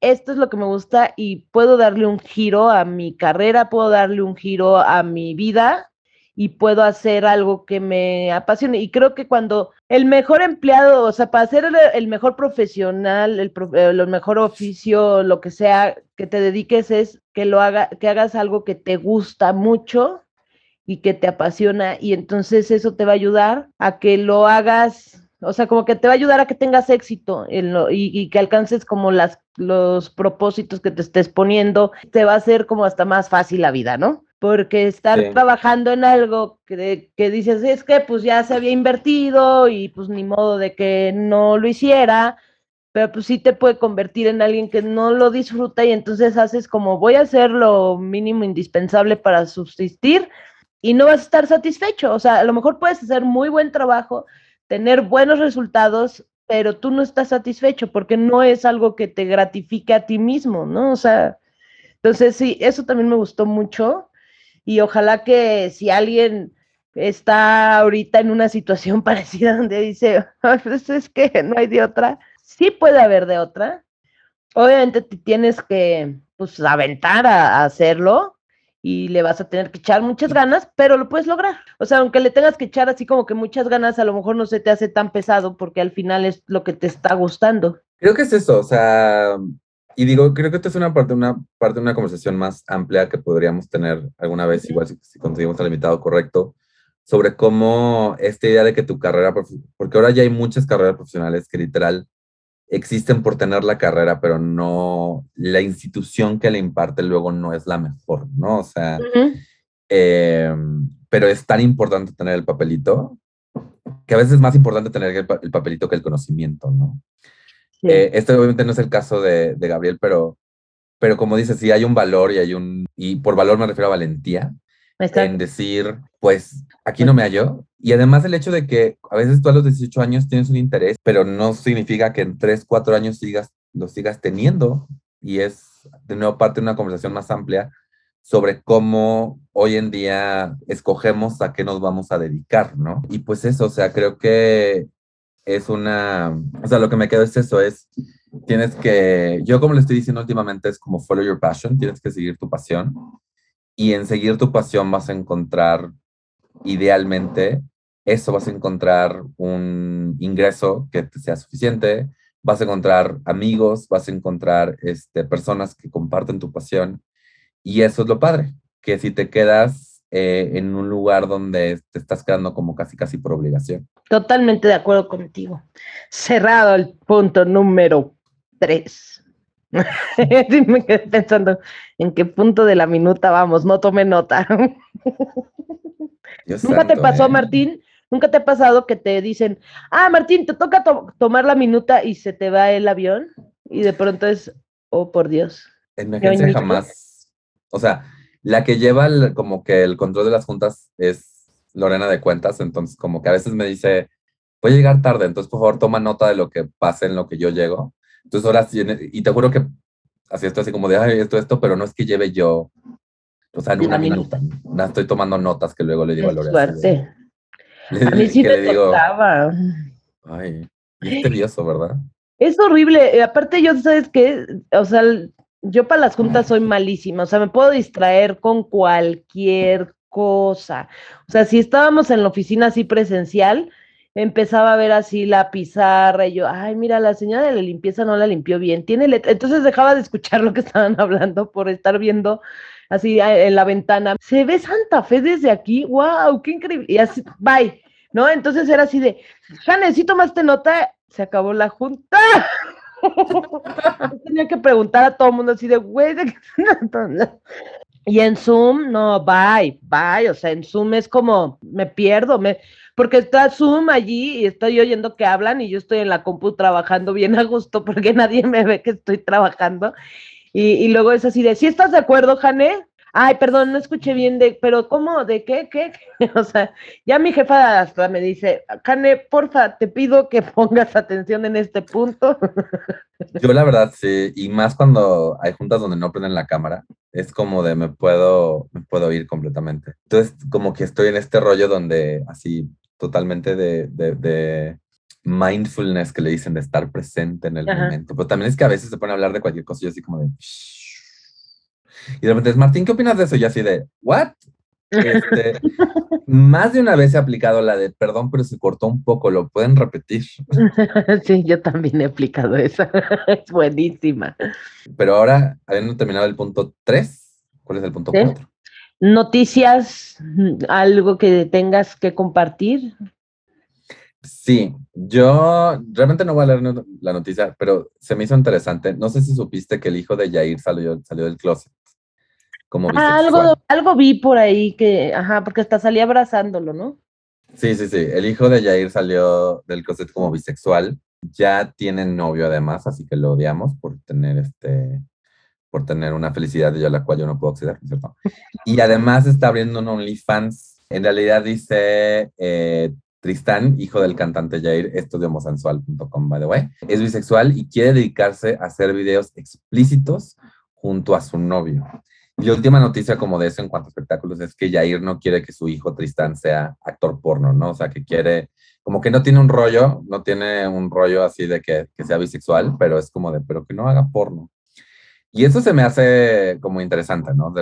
esto es lo que me gusta y puedo darle un giro a mi carrera, puedo darle un giro a mi vida y puedo hacer algo que me apasione. Y creo que cuando el mejor empleado, o sea, para ser el, mejor profesional, el, el, mejor oficio, lo que sea que te dediques es que lo haga, que hagas algo que te gusta mucho y que te apasiona y entonces eso te va a ayudar a que lo hagas, o sea, como que te va a ayudar a que tengas éxito en lo, y, que alcances como las, los propósitos que te estés poniendo, te va a hacer como hasta más fácil la vida, ¿no? Porque estar trabajando en algo que, que dices, es que pues ya se había invertido y pues ni modo de que no lo hiciera, pero pues sí te puede convertir en alguien que no lo disfruta y entonces haces como voy a hacer lo mínimo indispensable para subsistir y no vas a estar satisfecho. O sea, a lo mejor puedes hacer muy buen trabajo, tener buenos resultados, pero tú no estás satisfecho porque no es algo que te gratifique a ti mismo, ¿no? O sea, entonces sí, eso también me gustó mucho y ojalá que si alguien está ahorita en una situación (laughs) parecida donde dice, pues es que no hay de otra, sí puede haber de otra. Obviamente te tienes que pues aventar a hacerlo, y le vas a tener que echar muchas ganas, pero lo puedes lograr. O sea, aunque le tengas que echar así como que muchas ganas, a lo mejor no se te hace tan pesado porque al final es lo que te está gustando. Creo que es eso, o sea, y digo, creo que esto es una parte, una parte de una conversación más amplia que podríamos tener alguna vez, igual si, si conseguimos al invitado correcto, sobre cómo esta idea de que tu carrera, porque ahora ya hay muchas carreras profesionales que literal existen por tener la carrera, pero no, la institución que le imparte luego no es la mejor, ¿no? O sea, em, pero es tan importante tener el papelito, que a veces es más importante tener el, papelito que el conocimiento, ¿no? Eh, este obviamente no es el caso de, de, Gabriel, pero, pero como dices, sí hay un valor y hay un, y por valor me refiero a valentía, en decir, pues aquí no me hallo. Y además el hecho de que a veces tú a los 18 años tienes un interés, pero no significa que en 3, 4 años sigas, lo sigas teniendo. Y es de nuevo parte de una conversación más amplia sobre cómo hoy en día escogemos a qué nos vamos a dedicar, ¿no? Y pues eso, o sea, creo que es una, o sea, lo que me quedo es eso, es, tienes que, yo como le estoy diciendo últimamente, es como follow your passion, tienes que seguir tu pasión y en seguir tu pasión vas a encontrar, idealmente, eso vas a encontrar un ingreso que te sea suficiente, vas a encontrar amigos, vas a encontrar este, personas que comparten tu pasión. Y eso es lo padre, que si te quedas eh, en un lugar donde te estás quedando como casi, casi por obligación. Totalmente de acuerdo contigo. Cerrado el punto número tres. (laughs) me quedé pensando en qué punto de la minuta vamos, no tome nota. (laughs) ¿Nunca te pasó, eh. Martín? ¿Nunca te ha pasado que te dicen, ah, Martín, te toca tomar la minuta y se te va el avión? Y de pronto es, oh, por Dios. En mi agencia jamás. O sea, la que lleva como que el control de las juntas es Lorena de Cuentas, entonces como que a veces me dice, voy a llegar tarde, entonces por favor toma nota de lo que pase en lo que yo llego. Entonces ahora sí, y te juro que así estoy así como de, ay, esto, esto, pero no es que lleve yo, o sea, en una minuta. No estoy tomando notas que luego le digo a Lorena. Suerte. a mí (laughs) sí me digo, Ay, es tedioso, ¿verdad? Es horrible. Eh, aparte, yo, ¿sabes qué? O sea, yo para las juntas soy malísima. O sea, me puedo distraer con cualquier cosa. O sea, si estábamos en la oficina así presencial, empezaba a ver así la pizarra y yo, ay, mira, la señora de la limpieza no la limpió bien, tiene letra. Entonces dejaba de escuchar lo que estaban (laughs) hablando por estar viendo así en la ventana. Se ve Santa Fe desde aquí, wow, qué increíble. Y así, bye, ¿no? Entonces era así de, Jane, si tomaste nota, se acabó la junta. (laughs) Tenía que preguntar a todo el mundo así de, güey, ¿de qué Y en Zoom, no, bye, bye. O sea, en Zoom es como, me pierdo, me, porque está Zoom allí y estoy oyendo que hablan y yo estoy en la compu trabajando bien a gusto porque nadie me ve que estoy trabajando. Y, y luego es así de, ¿sí estás de acuerdo, Jane? Ay, perdón, no escuché bien de, pero ¿cómo? ¿De qué? ¿Qué? (laughs) O sea, ya mi jefa hasta me dice, Cane, porfa, te pido que (laughs) pongas atención en este punto. (laughs) Yo la verdad sí, y más cuando hay juntas donde no prenden la cámara, es como de me puedo, me puedo ir completamente. Entonces, como que estoy en este rollo donde así totalmente de, de, mindfulness que le dicen de estar presente en el momento. Pero también es que a veces se pone a hablar de cualquier cosa y así como de... Y de repente es, Martín, ¿qué opinas de eso? Y así de, ¿what? Este, (laughs) más de una vez he aplicado la de, perdón, pero se cortó un poco, ¿lo pueden repetir? (laughs) Sí, yo también he aplicado esa, (laughs) es buenísima. Pero ahora, habiendo terminado el punto 3, ¿cuál es el punto 4? Noticias, algo que tengas que compartir. Sí, yo realmente no voy a leer la noticia, pero se me hizo interesante. No sé si supiste que el hijo de Jair salió, salió del closet. Como ah, algo, algo vi por ahí que, ajá, porque hasta salía abrazándolo, ¿no? Sí, sí, sí. El hijo de Jair salió del closet como bisexual. Ya tiene novio además, así que lo odiamos por tener este, por tener una felicidad de la cual yo no puedo acceder, ¿cierto? Y además está abriendo un OnlyFans. En realidad dice eh, Tristán, hijo del cantante Jair, esto de homosensual.com, by the way. Es bisexual y quiere dedicarse a hacer videos explícitos junto a su novio. Y la última noticia como de eso en cuanto a espectáculos es que Jair no quiere que su hijo Tristán sea actor porno, ¿no? O sea, que quiere, como que no tiene un rollo, no tiene un rollo así de que, que sea bisexual, pero es como de, pero que no haga porno. Y eso se me hace como interesante, ¿no?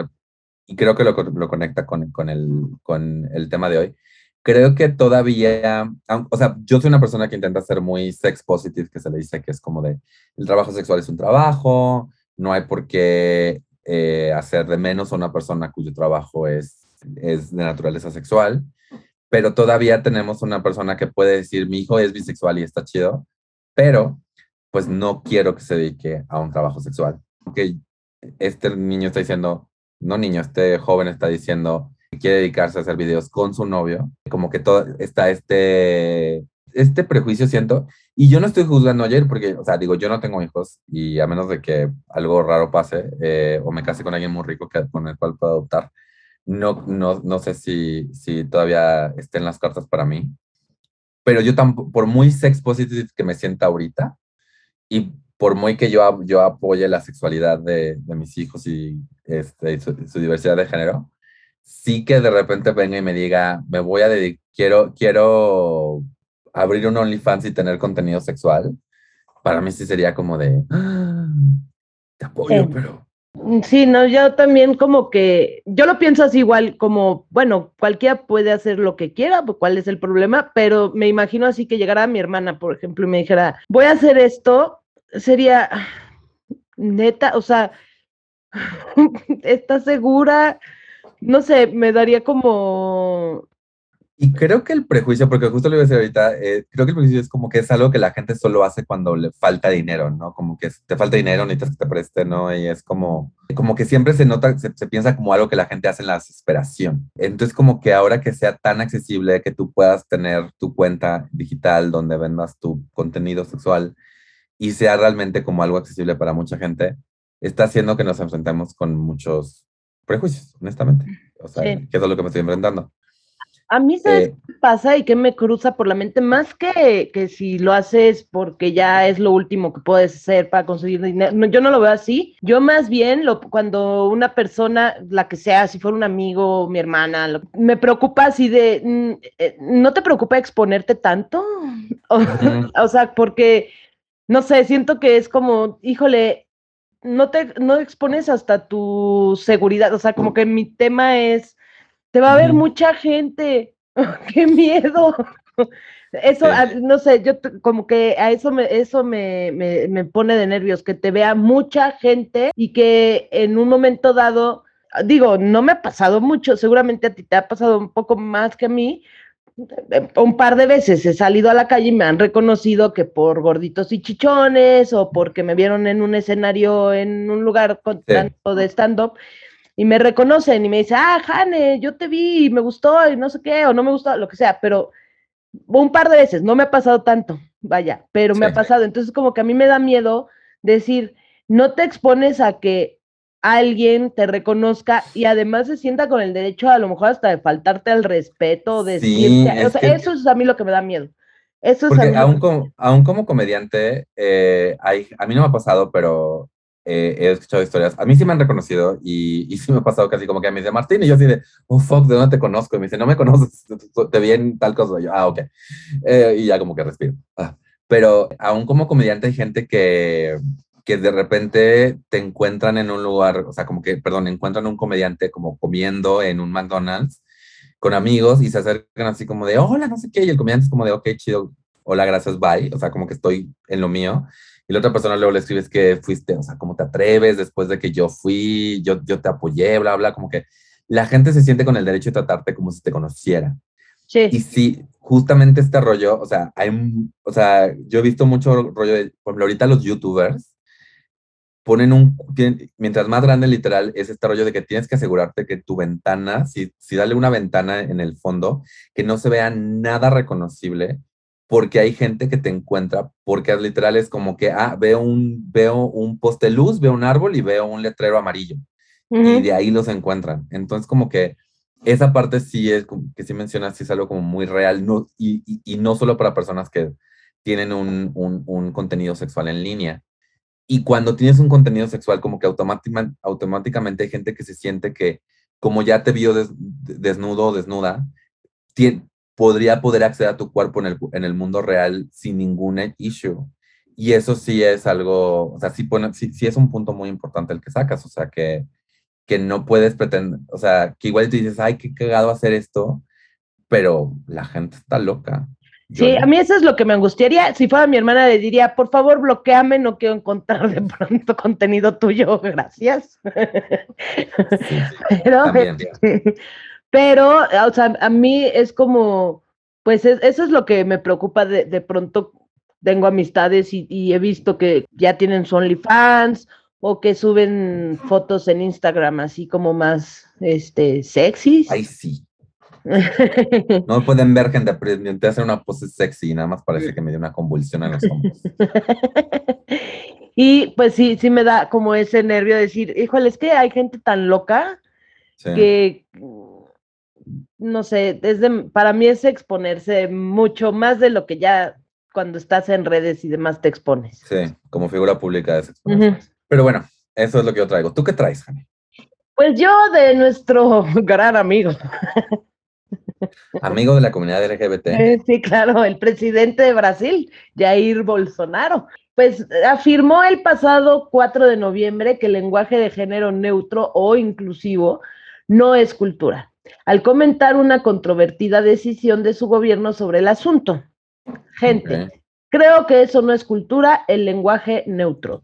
y creo que lo, lo conecta con, con, el, con el tema de hoy. Creo que todavía, o sea, yo soy una persona que intenta ser muy sex positive, que se le dice que es como de, el trabajo sexual es un trabajo, no hay por qué eh, hacer de menos a una persona cuyo trabajo es, es de naturaleza sexual, pero todavía tenemos una persona que puede decir, mi hijo es bisexual y está chido, pero pues no quiero que se dedique a un trabajo sexual. Porque este niño está diciendo, no niño, este joven está diciendo que quiere dedicarse a hacer videos con su novio, como que todo está este este prejuicio siento, y yo no estoy juzgando ayer porque, o sea, digo, yo no tengo hijos y a menos de que algo raro pase eh, o me case con alguien muy rico que, con el cual puedo adoptar, no, no, no sé si, si todavía estén las cartas para mí, pero yo tampoco, por muy sex positive que me sienta ahorita y por muy que yo, yo apoye la sexualidad de, de mis hijos y este, su, su, diversidad de género, sí que de repente venga y me diga, me voy a dedicar, quiero, quiero abrir un OnlyFans y tener contenido sexual, para mí sí sería como de, ah, te apoyo, pero... Sí, no, yo también como que, yo lo pienso así igual, como, bueno, cualquiera puede hacer lo que quiera, pues cuál es el problema, pero me imagino así que llegara mi hermana, por ejemplo, y me dijera, voy a hacer esto, sería, neta, o sea, (laughs) ¿estás segura? No sé, me daría como, y creo que el prejuicio, porque justo lo iba a decir ahorita, eh, creo que el prejuicio es como que es algo que la gente solo hace cuando le falta dinero, ¿no? Como que te falta dinero, necesitas que te preste, ¿no? Y es como, como que siempre se nota, se, se, piensa como algo que la gente hace en la desesperación. Entonces, como que ahora que sea tan accesible que tú puedas tener tu cuenta digital donde vendas tu contenido sexual y sea realmente como algo accesible para mucha gente, está haciendo que nos enfrentemos con muchos prejuicios, honestamente. O sea, que es lo que me estoy enfrentando. A mí se eh, pasa y que me cruza por la mente, más que, que si lo haces porque ya es lo último que puedes hacer para conseguir dinero, yo no lo veo así. Yo más bien, lo, cuando una persona, la que sea, si fuera un amigo, mi hermana, me preocupa así de, mm, eh, ¿no te preocupa exponerte tanto? (laughs) o, sea, porque, no sé, siento que es como, híjole, no te no expones hasta tu seguridad, o sea, como que mi tema es te va a ver mucha gente. (laughs) ¡Qué miedo! Eso, no sé, yo como que a eso me, eso me, me, me, pone de nervios, que te vea mucha gente y que en un momento dado, digo, no me ha pasado mucho, seguramente a ti te ha pasado un poco más que a mí. Eh, un par de veces he salido a la calle y me han reconocido que por gorditos y chichones o porque me vieron en un escenario en un lugar con tanto de stand-up y me reconocen y me dicen, ah, Jane, yo te vi y me gustó y no sé qué, o no me gustó, lo que sea, pero un par de veces, no me ha pasado tanto, vaya, pero me ha pasado. Entonces, como que a mí me da miedo decir, no te expones a que alguien te reconozca y además se sienta con el derecho a lo mejor hasta de faltarte al respeto, de decirte, o sea, eso es a mí lo que me da miedo. Eso es aún, como, aún como comediante, eh, hay, a mí no me ha pasado, pero eh, he escuchado historias, a mí sí me han reconocido y, y sí me ha pasado casi como que me dice Martín y yo así de, oh fuck, ¿de dónde te conozco? Y me dice, no me conoces, (laughs) te vi en tal cosa. Y yo, ah, ok. Eh, y ya como que respiro. Ah. Pero aún como comediante hay gente que, que de repente te encuentran en un lugar, o sea, como que, perdón, encuentran un comediante como comiendo en un McDonald's con amigos y se acercan así como de, hola, no sé qué, y el comediante es como de, ok, chido, hola, gracias, bye, o sea, como que estoy en lo mío. Y la otra persona luego le escribes que fuiste, o sea, ¿cómo te atreves después de que yo fui, yo, yo te apoyé, bla, bla, como que la gente se siente con el derecho de tratarte como si te conociera. Sí. Y sí, justamente este rollo, o sea, hay, o sea, yo he visto mucho rollo de, por ejemplo, ahorita los youtubers ponen un, mientras más grande literal es este rollo de que tienes que asegurarte que tu ventana, si, si dale una ventana en el fondo, que no se vea nada reconocible, porque hay gente que te encuentra, porque literal es como que, ah, veo un, veo un poste luz, veo un árbol y veo un letrero amarillo. Y de ahí los encuentran. Entonces, como que esa parte sí es, que sí mencionas, sí es algo como muy real, no, y, y, no solo para personas que tienen un, un, un, contenido sexual en línea. Y cuando tienes un contenido sexual, como que automáticamente, automáticamente hay gente que se siente que, como ya te vio des, desnudo o desnuda, tiene, podría poder acceder a tu cuerpo en el, en el mundo real sin ningún issue. Y eso sí es algo, o sea, sí, pone, sí, sí es un punto muy importante el que sacas, o sea, que, que no puedes pretender, o sea, que igual tú dices, ay, qué cagado hacer esto, pero la gente está loca. Yo sí, no. a mí eso es lo que me angustiaría. Si fuera mi hermana, le diría, por favor, bloqueame, no quiero encontrar de pronto contenido tuyo, (laughs) gracias. Sí, pero, también, pero, o sea, a mí es como, pues es, eso es lo que me preocupa de, de pronto. Tengo amistades y, y, he visto que ya tienen su OnlyFans o que suben fotos en Instagram así como más este, sexys. Ay, sí. (laughs) No pueden ver gente, pero te hace una pose sexy y nada más parece que me dio una convulsión en los hombros. (laughs) y pues sí, sí me da como ese nervio de decir, híjole, es que hay gente tan loca sí. que no sé, es de, para mí es exponerse mucho más de lo que ya cuando estás en redes y demás te expones. Sí, como figura pública es exponerse. Uh -huh. Pero bueno, eso es lo que yo traigo. ¿Tú qué traes, Jani? Pues yo de nuestro (laughs) gran amigo. Amigo de la comunidad LGBT. (laughs) Eh, sí, claro, el presidente de Brasil, Jair Bolsonaro. Pues afirmó el pasado 4 de noviembre que el lenguaje de género neutro o inclusivo no es cultura al comentar una controvertida decisión de su gobierno sobre el asunto. Gente, okay. creo que eso no es cultura, el lenguaje neutro.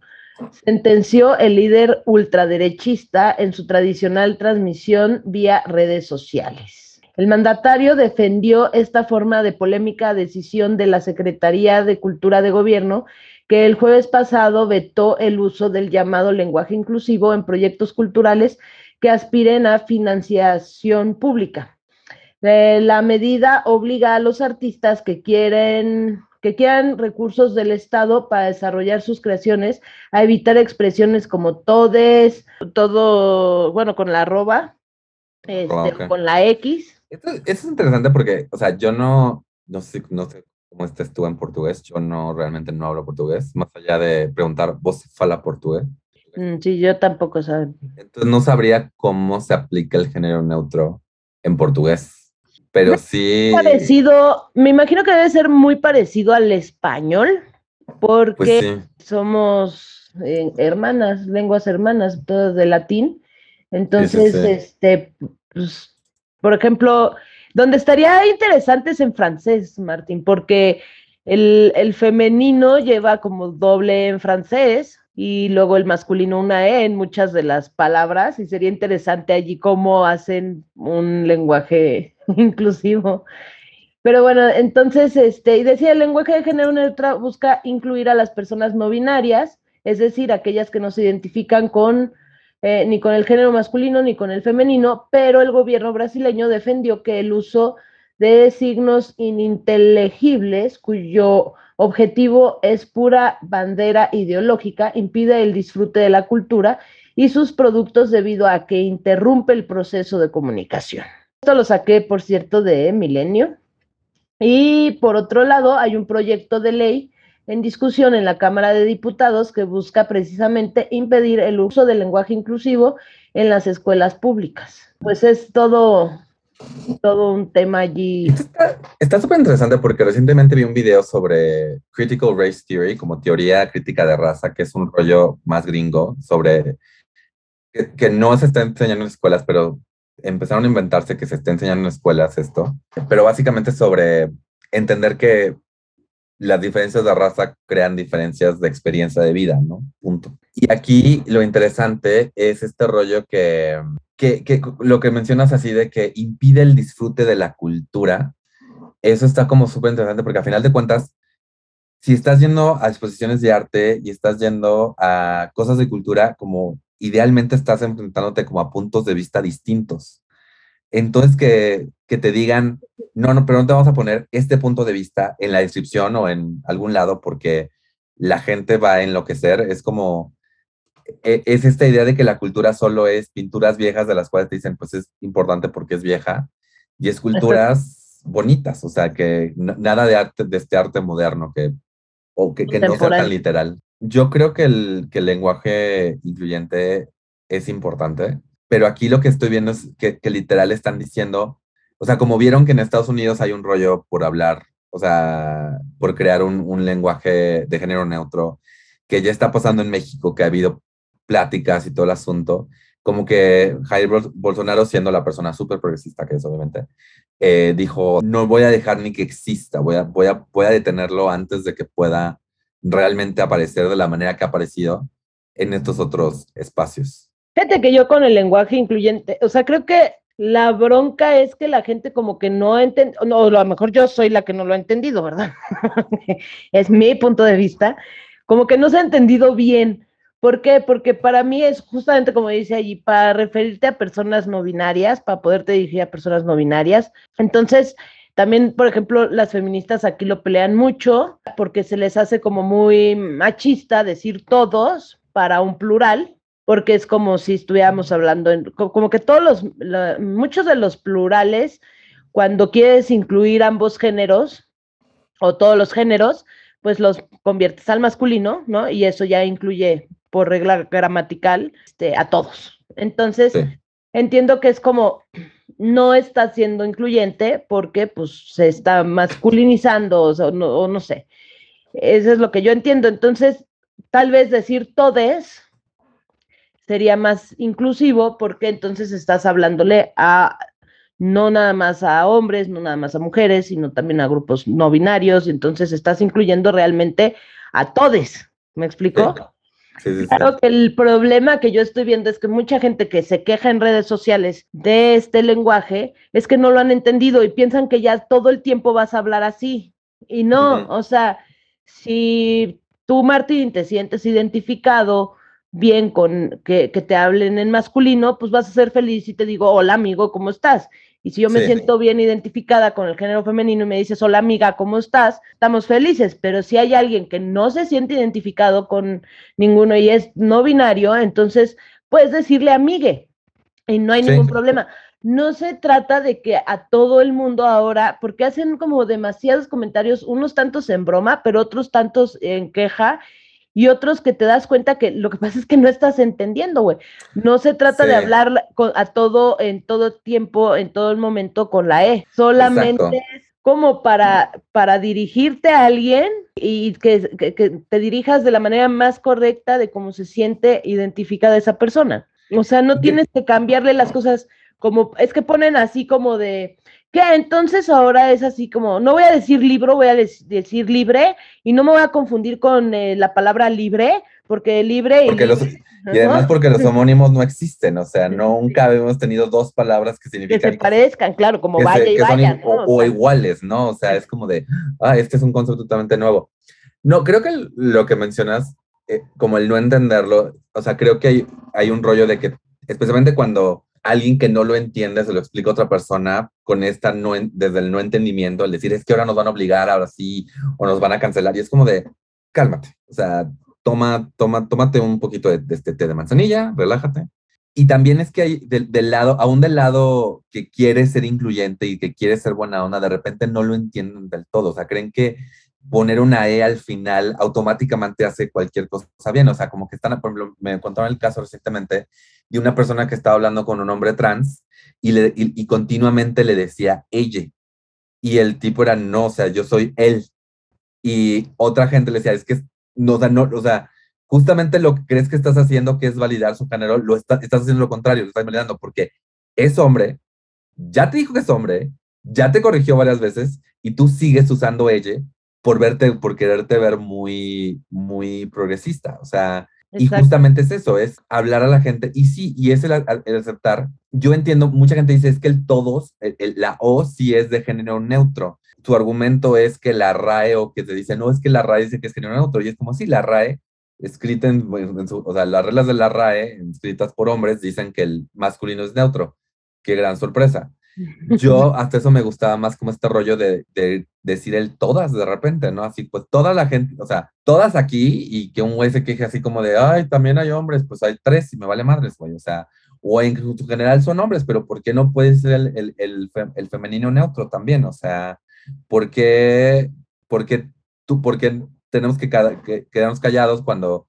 Sentenció el líder ultraderechista en su tradicional transmisión vía redes sociales. El mandatario defendió esta forma de polémica decisión de la Secretaría de Cultura de Gobierno que el jueves pasado vetó el uso del llamado lenguaje inclusivo en proyectos culturales que aspiren a financiación pública. Eh, la medida obliga a los artistas que quieren que quieran recursos del Estado para desarrollar sus creaciones a evitar expresiones como todes, todo, bueno, con la arroba, este, oh, okay. con la X. Esto, esto, es interesante porque, o sea, yo no, no sé, no sé cómo estés tú en portugués, yo no realmente no hablo portugués, más allá de preguntar, ¿vos fala portugués? Mm, sí, yo tampoco sé. Entonces no sabría cómo se aplica el género neutro en portugués, pero me sí... Parecido, me imagino que debe ser muy parecido al español, porque pues sí. somos eh, hermanas, lenguas hermanas, todas de latín. Entonces, sí, sí, este, pues, por ejemplo, donde estaría interesante es en francés, Martín, porque el, el femenino lleva como doble en francés, y luego el masculino una E en muchas de las palabras y sería interesante allí cómo hacen un lenguaje (laughs) inclusivo. Pero bueno, entonces, este, y decía, el lenguaje de género neutro busca incluir a las personas no binarias, es decir, aquellas que no se identifican con eh, ni con el género masculino ni con el femenino, pero el gobierno brasileño defendió que el uso de signos ininteligibles cuyo objetivo es pura bandera ideológica, impide el disfrute de la cultura y sus productos debido a que interrumpe el proceso de comunicación. Esto lo saqué, por cierto, de Milenio. Y por otro lado, hay un proyecto de ley en discusión en la Cámara de Diputados que busca precisamente impedir el uso del lenguaje inclusivo en las escuelas públicas. Pues es todo, todo un tema allí. Está súper interesante porque recientemente vi un video sobre Critical Race Theory, como teoría crítica de raza, que es un rollo más gringo sobre que, no se está enseñando en escuelas, pero empezaron a inventarse que se está enseñando en escuelas esto, pero básicamente sobre entender que las diferencias de raza crean diferencias de experiencia de vida, ¿no? Punto. Y aquí lo interesante es este rollo que, que, lo que mencionas así de que impide el disfrute de la cultura. Eso está como súper interesante porque al final de cuentas, si estás yendo a exposiciones de arte y estás yendo a cosas de cultura, como idealmente estás enfrentándote como a puntos de vista distintos. Entonces, que, que, te digan, no, no, pero no te vamos a poner este punto de vista en la descripción o en algún lado porque la gente va a enloquecer. Es como, e, es esta idea de que la cultura solo es pinturas viejas de las cuales te dicen, pues es importante porque es vieja, y esculturas bonitas, o sea, que nada de arte, de este arte moderno, que, o que, que no sea tan literal. Yo creo que el, que el lenguaje incluyente es importante pero aquí lo que estoy viendo es que, literal están diciendo, o sea, como vieron que en Estados Unidos hay un rollo por hablar, o sea, por crear un, lenguaje de género neutro, que ya está pasando en México, que ha habido pláticas y todo el asunto, como que Jair Bolsonaro, siendo la persona súper progresista que es, obviamente, eh, dijo, no voy a dejar ni que exista, voy a, voy, a, voy a detenerlo antes de que pueda realmente aparecer de la manera que ha aparecido en estos otros espacios. Fíjate que yo con el lenguaje incluyente, o sea, creo que la bronca es que la gente como que no entiende, no, a lo mejor yo soy la que no lo ha entendido, ¿verdad? (laughs) es mi punto de vista, como que no se ha entendido bien. ¿Por qué? Porque para mí es justamente como dice allí, para referirte a personas no binarias, para poderte dirigir a personas no binarias. Entonces, también, por ejemplo, las feministas aquí lo pelean mucho porque se les hace como muy machista decir todos para un plural, porque es como si estuviéramos hablando, en, como que todos los, muchos de los plurales, cuando quieres incluir ambos géneros o todos los géneros, pues los conviertes al masculino, ¿no? Y eso ya incluye por regla gramatical este, a todos. Entonces, entiendo que es como, no está siendo incluyente porque pues se está masculinizando o, no, o no sé. Eso es lo que yo entiendo. Entonces, tal vez decir todes sería más inclusivo porque entonces estás hablándole a no nada más a hombres, no nada más a mujeres, sino también a grupos no binarios, y entonces estás incluyendo realmente a todos. ¿Me explico? claro que el problema que yo estoy viendo es que mucha gente que se queja en redes sociales de este lenguaje es que no lo han entendido y piensan que ya todo el tiempo vas a hablar así. Y no, o sea, si tú, Martín, te sientes identificado bien con que, te hablen en masculino, pues vas a ser feliz y te digo, hola amigo, ¿cómo estás? Y si yo me siento bien identificada con el género femenino y me dices, hola amiga, ¿cómo estás? Estamos felices, pero si hay alguien que no se siente identificado con ninguno y es no binario, entonces puedes decirle amigue y no hay ningún problema. No se trata de que a todo el mundo ahora, porque hacen como demasiados comentarios, unos tantos en broma, pero otros tantos en queja, y otros que te das cuenta que lo que (laughs) pasa es que no estás entendiendo, güey. No se trata de hablar a todo, en todo tiempo, en todo el momento con la E. Solamente es como para, para dirigirte a alguien y que, te dirijas de la manera más correcta de cómo se siente identificada esa persona. O sea, no tienes que cambiarle las cosas como, es que ponen así como de, que entonces ahora es así como, no voy a decir libro, voy a decir libre y no me voy a confundir con eh, la palabra libre, porque libre y, y además porque los (laughs) homónimos no existen, o sea, nunca hemos tenido dos palabras que significan... Que se parezcan, claro, como vaya y vaya. o, iguales, ¿no? O sea, es como de, ah, este es un concepto totalmente nuevo. No, creo que lo que mencionas, eh, como el no entenderlo, o sea, creo que hay, hay un rollo de que, especialmente cuando alguien que no lo entiende se lo explica a otra persona con esta no desde el no entendimiento, el decir es que ahora nos van a obligar, ahora sí, o nos van a cancelar, y es como de, cálmate, o sea, toma, toma, tómate un poquito de, este té de manzanilla, relájate. Y también es que hay del, lado, aún del lado que quiere ser incluyente y que quiere ser buena onda, de repente no lo entienden del todo, o sea, creen que poner una E al final automáticamente hace cualquier cosa bien. O sea, como que están, por ejemplo, me contaron el caso recientemente de una persona que estaba hablando con un hombre trans y, continuamente le decía ella. Y el tipo era no, o sea, yo soy él. Y otra gente le decía, es que no, o sea, no, o sea, justamente lo que crees que estás haciendo, que es validar su género, lo estás haciendo lo contrario, lo estás validando, porque es hombre, ya te dijo que es hombre, ya te corrigió varias veces y tú sigues usando ella por verte, por quererte ver muy, muy progresista. O sea, y justamente es eso, es hablar a la gente. Y sí, y es el, aceptar. Yo entiendo, mucha gente dice es que el todos, la O sí es de género neutro. Tu argumento es que la RAE o que te dice, no, es que la RAE dice que es género neutro. Y es como si la RAE, escrita en, o sea, las reglas de la RAE, escritas por hombres, dicen que el masculino es neutro. Qué gran sorpresa. Yo hasta eso me gustaba más como este rollo de, decir el todas de repente, ¿no? Así pues toda la gente, o sea, todas aquí y que un güey se queje así como de, ay, también hay hombres, pues hay tres y me vale madres, güey, o sea, o en general son hombres, pero ¿por qué no puede ser el, el, el, femenino neutro también? O sea, ¿por qué, por qué tú, por qué tenemos que, quedarnos callados cuando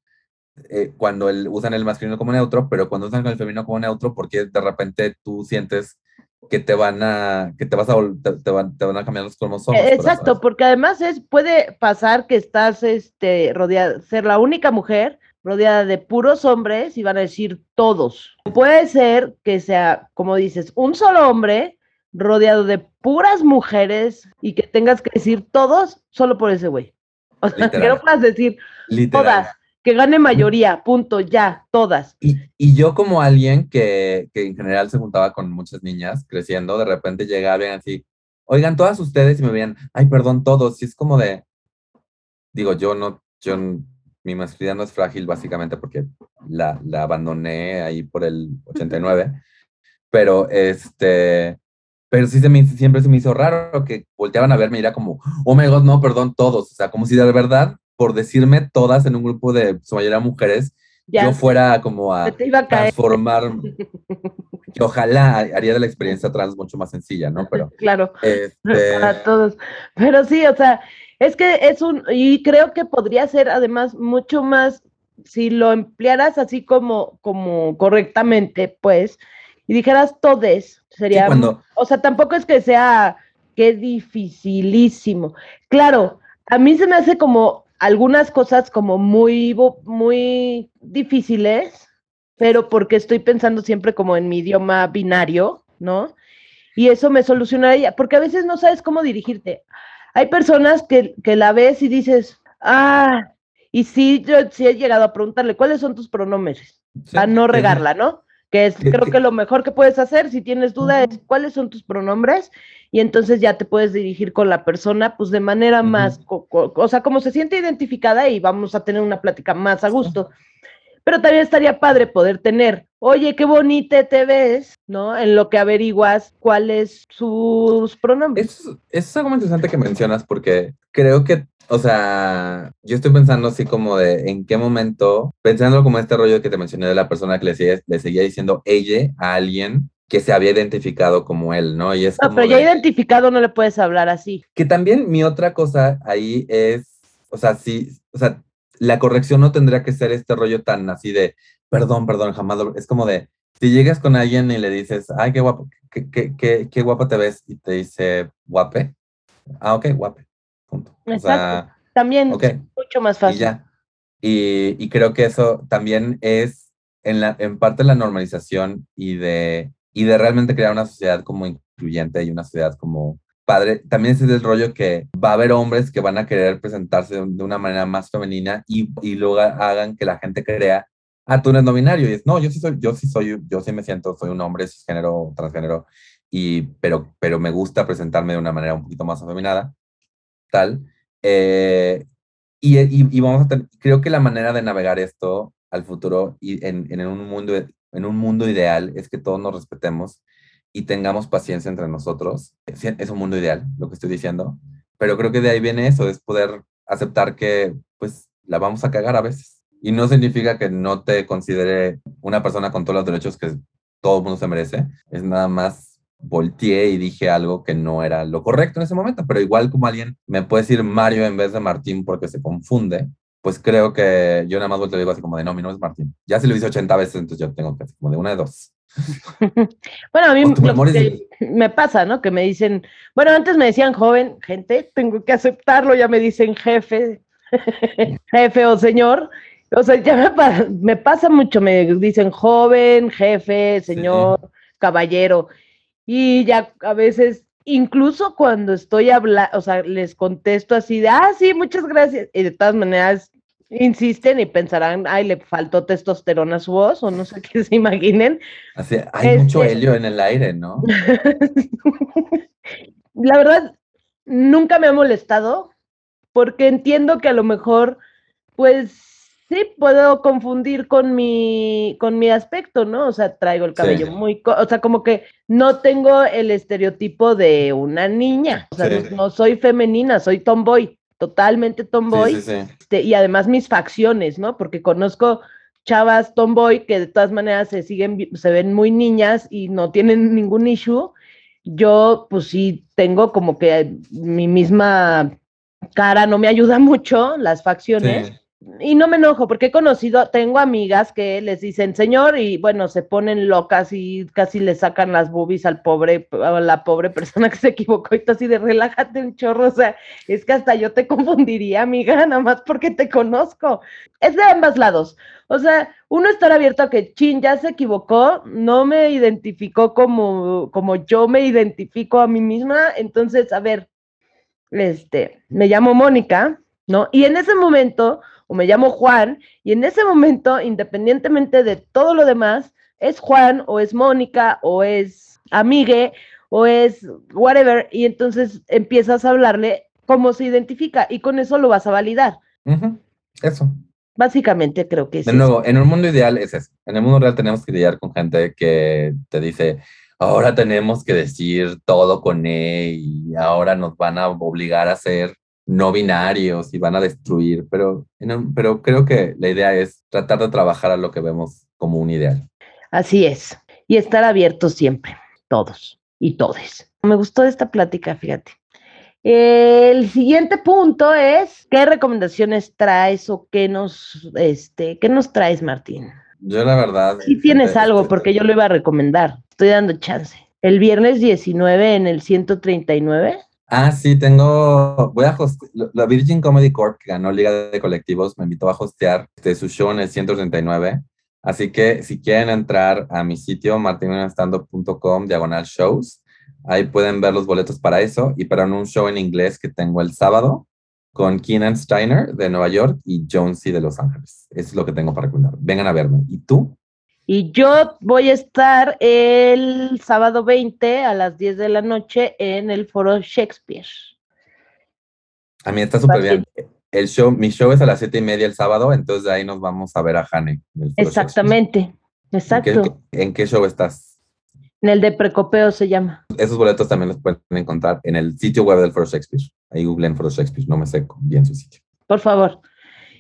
eh, cuando el, usan el masculino como neutro, pero cuando usan el femenino como neutro, porque de repente tú sientes que te van a, que te vas a, te, van, te van a cambiar los cromosomas. Exacto, porque además es, puede pasar que estás, este, rodeada, ser la única mujer rodeada de puros hombres y van a decir todos. Puede ser que sea, como dices, un solo hombre rodeado de puras mujeres y que tengas que decir todos solo por ese güey. O sea, (laughs) que no puedas decir todas que gane mayoría, punto, ya, todas. Y, y yo como alguien que, que, en general se juntaba con muchas niñas creciendo, de repente llegaba bien así, oigan, todas ustedes y me veían, ay, perdón, todos, y es como de, digo, yo no, yo, mi masculinidad no es frágil básicamente porque la, la abandoné ahí por el 89, pero este, pero sí se me, siempre se me hizo raro que volteaban a verme y era como, oh my god, no, perdón, todos, o sea, como si de verdad por decirme todas en un grupo de su mayoría mujeres, yo fuera como a, transformar, (laughs) que ojalá haría de la experiencia trans mucho más sencilla, ¿no? Pero claro, este... (laughs) para todos. Pero sí, o sea, es que es un, y creo que podría ser además mucho más, si lo emplearas así como, como correctamente, pues, y dijeras todes, sería, cuando... o sea, tampoco es que sea, que dificilísimo. Claro, a mí se me hace como algunas cosas como muy, muy difíciles, pero porque estoy pensando siempre como en mi idioma binario, ¿no? Y eso me solucionaría, porque a veces no sabes cómo dirigirte. Hay personas que, que la ves y dices, ah, y sí, yo sí he llegado a preguntarle, ¿cuáles son tus pronombres? a no regarla, ¿no? Que es, creo que lo mejor que puedes hacer si tienes duda es cuáles son tus pronombres y entonces ya te puedes dirigir con la persona pues de manera más, o sea, como se siente identificada y vamos a tener una plática más a gusto. Pero también estaría padre poder tener, oye, qué bonita te ves, ¿no? En lo que averiguas cuáles sus pronombres. Eso, es algo muy interesante que mencionas porque creo que o sea, yo estoy pensando así como de en qué momento, pensando como este rollo que te mencioné de la persona que le, le seguía diciendo ella a alguien que se había identificado como él, ¿no? Y es no, pero ya identificado no le puedes hablar así. Que también mi otra cosa ahí es, o sea, sí, o sea, la corrección no tendría que ser este rollo tan así de, perdón, perdón, jamás, es como de, si llegas con alguien y le dices, ay, qué guapo, qué, qué, qué, qué guapo te ves, y te dice, guape, ah, ok, guape, punto. O sea, también mucho más fácil. Y, ya. Y, y creo que eso también es en, la, en parte la normalización y de y de realmente crear una sociedad como incluyente y una sociedad como padre. También es el rollo que va a haber hombres que van a querer presentarse de, una manera más femenina y, y luego hagan que la gente crea, ah, tú eres no binario. Y es, no, yo sí soy, yo sí soy, yo sí me siento, soy un hombre cisgénero, transgénero, y, pero, pero me gusta presentarme de una manera un poquito más afeminada, tal. Eh, y, y, y, vamos a tener, creo que la manera de navegar esto al futuro y en, en un mundo en un mundo ideal es que todos nos respetemos y tengamos paciencia entre nosotros. Es un mundo ideal, lo que estoy diciendo, pero creo que de ahí viene eso, es poder aceptar que pues la vamos a cagar a veces. Y no significa que no te considere una persona con todos los derechos que todo el mundo se merece, es nada más volteé y dije algo que no era lo correcto en ese momento, pero igual como alguien me puede decir Mario en vez de Martín porque se confunde, pues creo que yo nada más volteo y digo así como de no, mi nombre es Martín. Ya se lo hice 80 veces, entonces yo tengo que hacer como de una de dos. (laughs) bueno, a mí me pasa, ¿no? Que me dicen, bueno, antes me decían joven, gente, tengo que aceptarlo, ya me dicen jefe, (laughs) jefe o señor. O sea, ya me, me, pasa mucho, me dicen joven, jefe, señor, caballero. Y ya a veces, incluso cuando estoy hablando, o sea, les contesto así de, ah, sí, muchas gracias. Y de todas maneras insisten y pensarán, ay, le faltó testosterona a su voz, o no sé qué (laughs) se imaginen. Así, hay mucho este helio en el aire, ¿no? (laughs) La verdad, nunca me ha molestado, porque entiendo que a lo mejor, pues sí puedo confundir con mi, con mi aspecto, ¿no? O sea, traigo el cabello muy, o sea, como que no tengo el estereotipo de una niña, o sea, no, soy femenina, soy tomboy, totalmente tomboy, este, y además mis facciones, ¿no? Porque conozco chavas tomboy que de todas maneras se siguen, se ven muy niñas y no tienen ningún issue. Yo, pues sí, tengo como que mi misma cara no me ayuda (laughs) mucho, las facciones y no me enojo porque he conocido, tengo amigas que les dicen señor y bueno, se ponen locas y casi le sacan las boobies al pobre, a la pobre persona que se equivocó y tú así de relájate un chorro, o sea, es que hasta yo te confundiría, amiga, (laughs) nada más porque te conozco. Es de ambos lados. O sea, uno estar abierto a que chin ya se equivocó, no me identificó como, como yo me identifico a mí misma, entonces, a ver, este, me llamo Mónica, ¿no? Y en ese momento o me llamo Juan, y en ese momento, independientemente de todo lo demás, es Juan o es Mónica o es amigue o es whatever, y entonces empiezas a hablarle cómo se identifica y con eso lo vas a validar. Eso. Básicamente creo que es. De nuevo, en un mundo ideal es eso. En el mundo real tenemos que lidiar con gente que te dice, ahora tenemos que decir todo con E y ahora nos van a obligar a hacer no binarios y van a destruir, pero, pero creo que la idea es tratar de trabajar a lo que vemos como un ideal. Así es, y estar abiertos siempre, todos y todes. Me gustó esta plática, fíjate. El siguiente punto es, ¿qué recomendaciones traes o qué nos, este, qué nos traes, Martín? Yo la verdad... Si tienes algo, porque yo lo iba a recomendar. Estoy dando chance. El viernes 19 en el 139 Ah, sí, tengo, voy a hostear, la Virgin Comedy Corp, que ganó Liga de Colectivos, me invitó a hostear este, su show en el 139. Así que si quieren entrar a mi sitio, martinestando.com, diagonal shows, ahí pueden ver los boletos para eso y para un show en inglés que tengo el sábado con Keenan Steiner de Nueva York y Jonesy de Los Ángeles. Eso es lo que tengo para contar. Vengan a verme. ¿Y tú? Y yo voy a estar el sábado 20 a las 10 de la noche en el foro Shakespeare. A mí está súper bien. El show, mi show es a las 7 y media el sábado, entonces de ahí nos vamos a ver a Hane. Exactamente, exacto. ¿En qué, show estás? En el de Precopeo se llama. Esos boletos también los pueden encontrar en el sitio web del Foro Shakespeare. Ahí googleen Foro Shakespeare, no me sé bien su sitio. Por favor.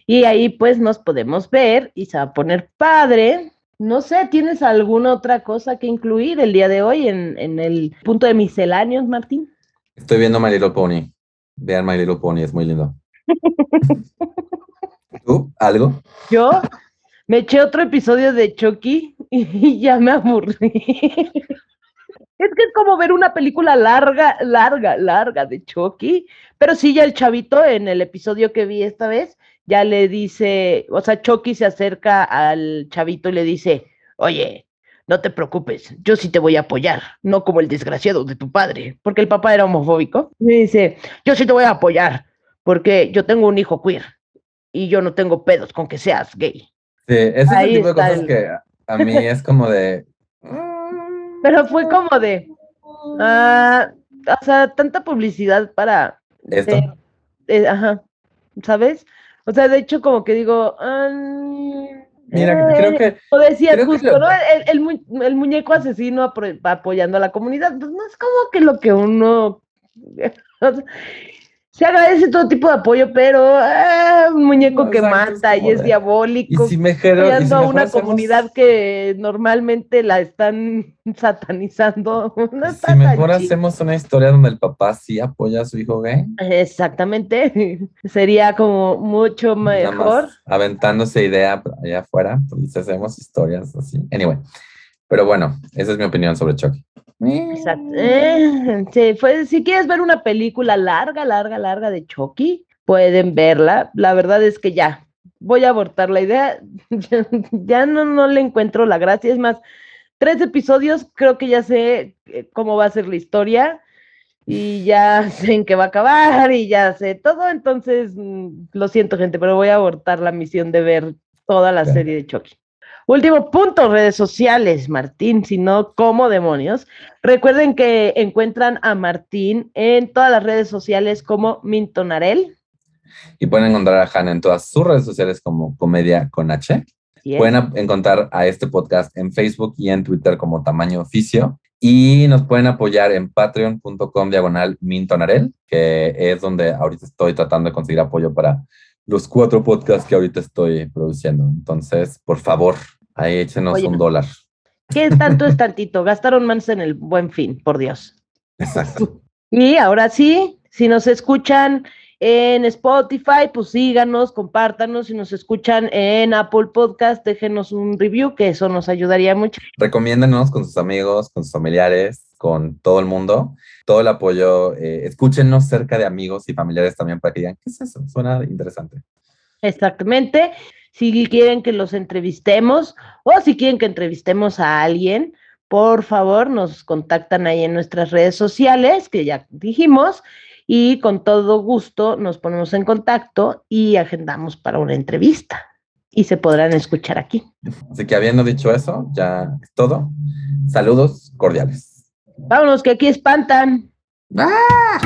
Y ahí pues nos podemos ver y se va a poner padre no sé, ¿tienes alguna otra cosa que incluir el día de hoy en, el punto de misceláneos, Martín? Estoy viendo My Little Pony. Vean My Little Pony, es muy lindo. (laughs) ¿Tú? ¿Algo? Yo me eché otro episodio de Chucky (laughs) y ya me aburrí. Es que es como ver una película larga, larga, larga de Chucky. Pero sí, ya el chavito en el episodio que vi esta vez ya le dice, o sea, Chucky se acerca al chavito y le dice, oye, no te preocupes, yo sí te voy a apoyar, no como el desgraciado de tu padre, porque el papá era homofóbico. Me dice, yo sí te voy a apoyar, porque yo tengo un hijo queer y yo no tengo pedos con que seas gay. Sí, ese es el tipo de cosas que a mí (laughs) es como de... (laughs) Pero fue como de... Ah, o sea, tanta publicidad para... Esto. Eh, ajá, ¿sabes? O sea, de hecho, como que digo. Mira, creo eh", que. O decía justo, ¿no? El, muñeco asesino apoyando a la comunidad. Pues no es como que lo que uno. (laughs) se agradece todo tipo de apoyo, pero ah, un muñeco que mata y es diabólico. Y si y a una comunidad que normalmente la están (laughs) satanizando. No si mejor hacemos una historia donde el papá sí apoya a su hijo gay. Exactamente. (laughs) Sería como mucho mejor. Aventándose idea allá afuera, pues hacemos historias así. Anyway. Pero bueno, esa es mi opinión sobre Chucky. Exacto. Eh, (laughs) sí, pues, si quieres ver una película larga, larga, larga de Chucky, pueden verla. La verdad es que ya, voy a abortar la idea. (laughs) ya no, no le encuentro la gracia. Es más, tres episodios, creo que ya sé eh, cómo va a ser la historia y ya (laughs) sé en qué va a acabar y ya sé todo. Entonces, mm, lo siento, gente, pero voy a abortar la misión de ver toda la serie de Chucky. Último punto, redes sociales, Martín, si no, ¿cómo demonios? Recuerden que encuentran a Martín en todas las redes sociales como Mintonarel. Y pueden encontrar a Hannah en todas sus redes sociales como Comedia con H. Pueden encontrar a este podcast en Facebook y en Twitter como Tamaño Oficio. Y nos pueden apoyar en patreon.com diagonal Mintonarel, que es donde ahorita estoy tratando de conseguir apoyo para los cuatro podcasts que ahorita estoy produciendo. Entonces, por favor, Ahí échenos un dólar. ¿Qué tanto es tantito? Gastaron más en el buen fin, por Dios. Exacto. Y ahora sí, si nos escuchan en Spotify, pues síganos, compártanos. Si nos escuchan en Apple Podcast, déjenos un review, que eso nos ayudaría mucho. Recomiéndenos con sus amigos, con sus familiares, con todo el mundo. Todo el apoyo. Eh, escúchenos cerca de amigos y familiares también para que digan, ¿qué es eso? Suena interesante. Exactamente si quieren que los entrevistemos o si quieren que entrevistemos a alguien, por favor nos contactan ahí en nuestras redes sociales, que ya dijimos, y con todo gusto nos ponemos en contacto y agendamos para una entrevista y se podrán escuchar aquí. Así que habiendo dicho eso, ya es todo. Saludos cordiales. Vámonos, que aquí espantan. ¡Ah!